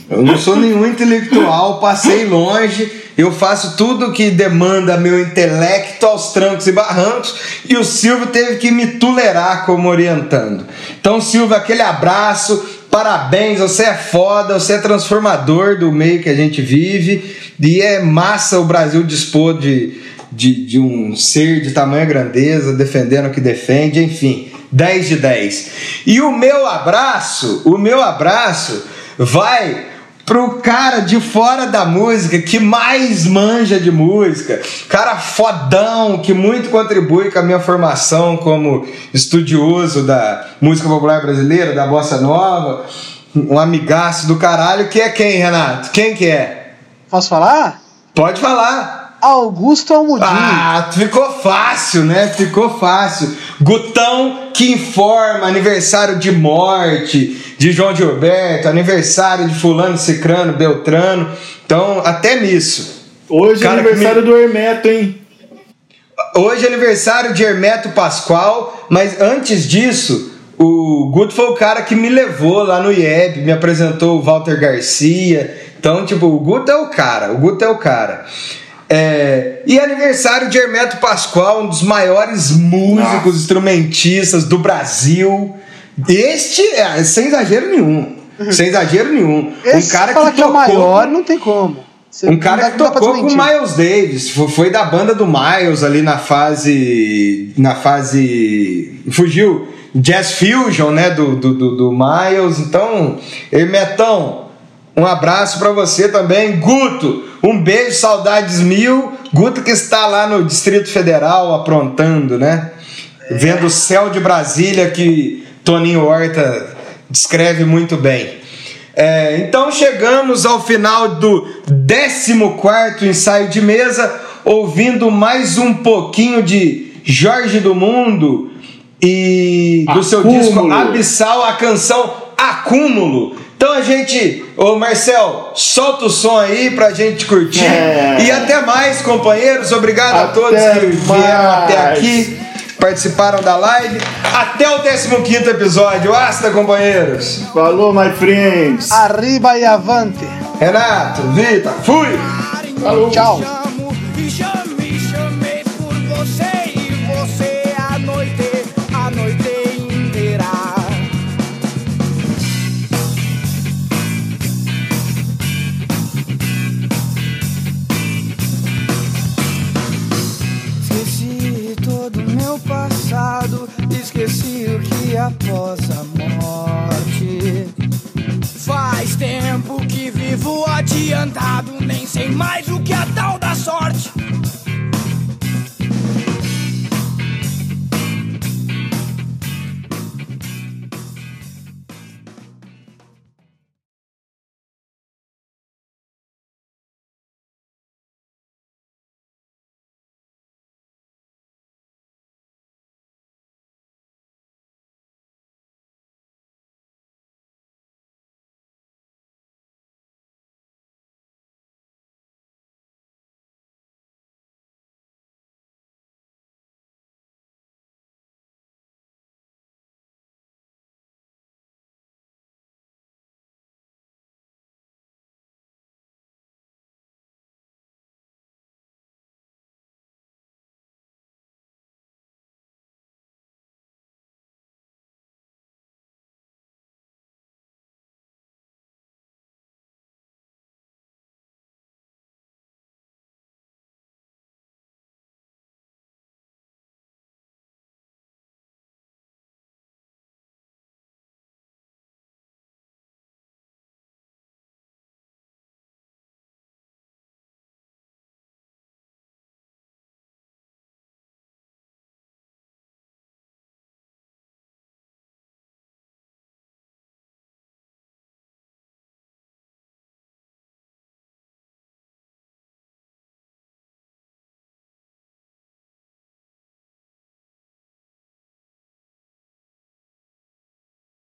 eu não sou nenhum intelectual, passei longe, eu faço tudo que demanda meu intelecto aos trancos e barrancos, e o Silvio teve que me tolerar como orientando. Então, Silvio, aquele abraço, parabéns, você é foda, você é transformador do meio que a gente vive, e é massa o Brasil dispor de, de, de um ser de tamanha grandeza, defendendo o que defende, enfim. 10 de 10. E o meu abraço, o meu abraço vai pro cara de fora da música que mais manja de música, cara fodão que muito contribui com a minha formação como estudioso da música popular brasileira, da bossa nova, um amigaço do caralho, que é quem, Renato? Quem que é?
Posso falar?
Pode falar.
Augusto Almudinho.
Ah, ficou fácil, né? Ficou fácil. Gutão que informa aniversário de morte de João Gilberto, aniversário de fulano, cicrano, beltrano. Então, até nisso.
Hoje é aniversário me... do Hermeto, hein?
Hoje é aniversário de Hermeto Pascoal, mas antes disso, o Guto foi o cara que me levou lá no IEB, me apresentou o Walter Garcia. Então, tipo, o Guto é o cara, o Guto é o cara. É, e aniversário de Hermeto Pascoal, um dos maiores músicos, instrumentistas do Brasil. Este, é, sem exagero nenhum. Sem exagero nenhum.
Esse um cara que, que é tocou. É maior, não tem como.
Você um cara que tocou com o Miles Davis. Foi da banda do Miles ali na fase. Na fase. Fugiu. Jazz Fusion, né? Do, do, do, do Miles. Então, Hermetão, um abraço para você também. Guto, um beijo, saudades mil. Guto que está lá no Distrito Federal aprontando, né? É. Vendo o céu de Brasília que Toninho Horta descreve muito bem. É, então chegamos ao final do 14 ensaio de mesa, ouvindo mais um pouquinho de Jorge do Mundo e do Acúmulo. seu disco Abissal, a canção Acúmulo. Então a gente, ô Marcel, solta o som aí pra gente curtir. É. E até mais, companheiros. Obrigado até a todos que vieram até aqui, participaram da live. Até o 15 episódio. Asta, companheiros.
Falou, my friends.
Arriba e avante.
Renato, Vita, fui.
Falou. Tchau.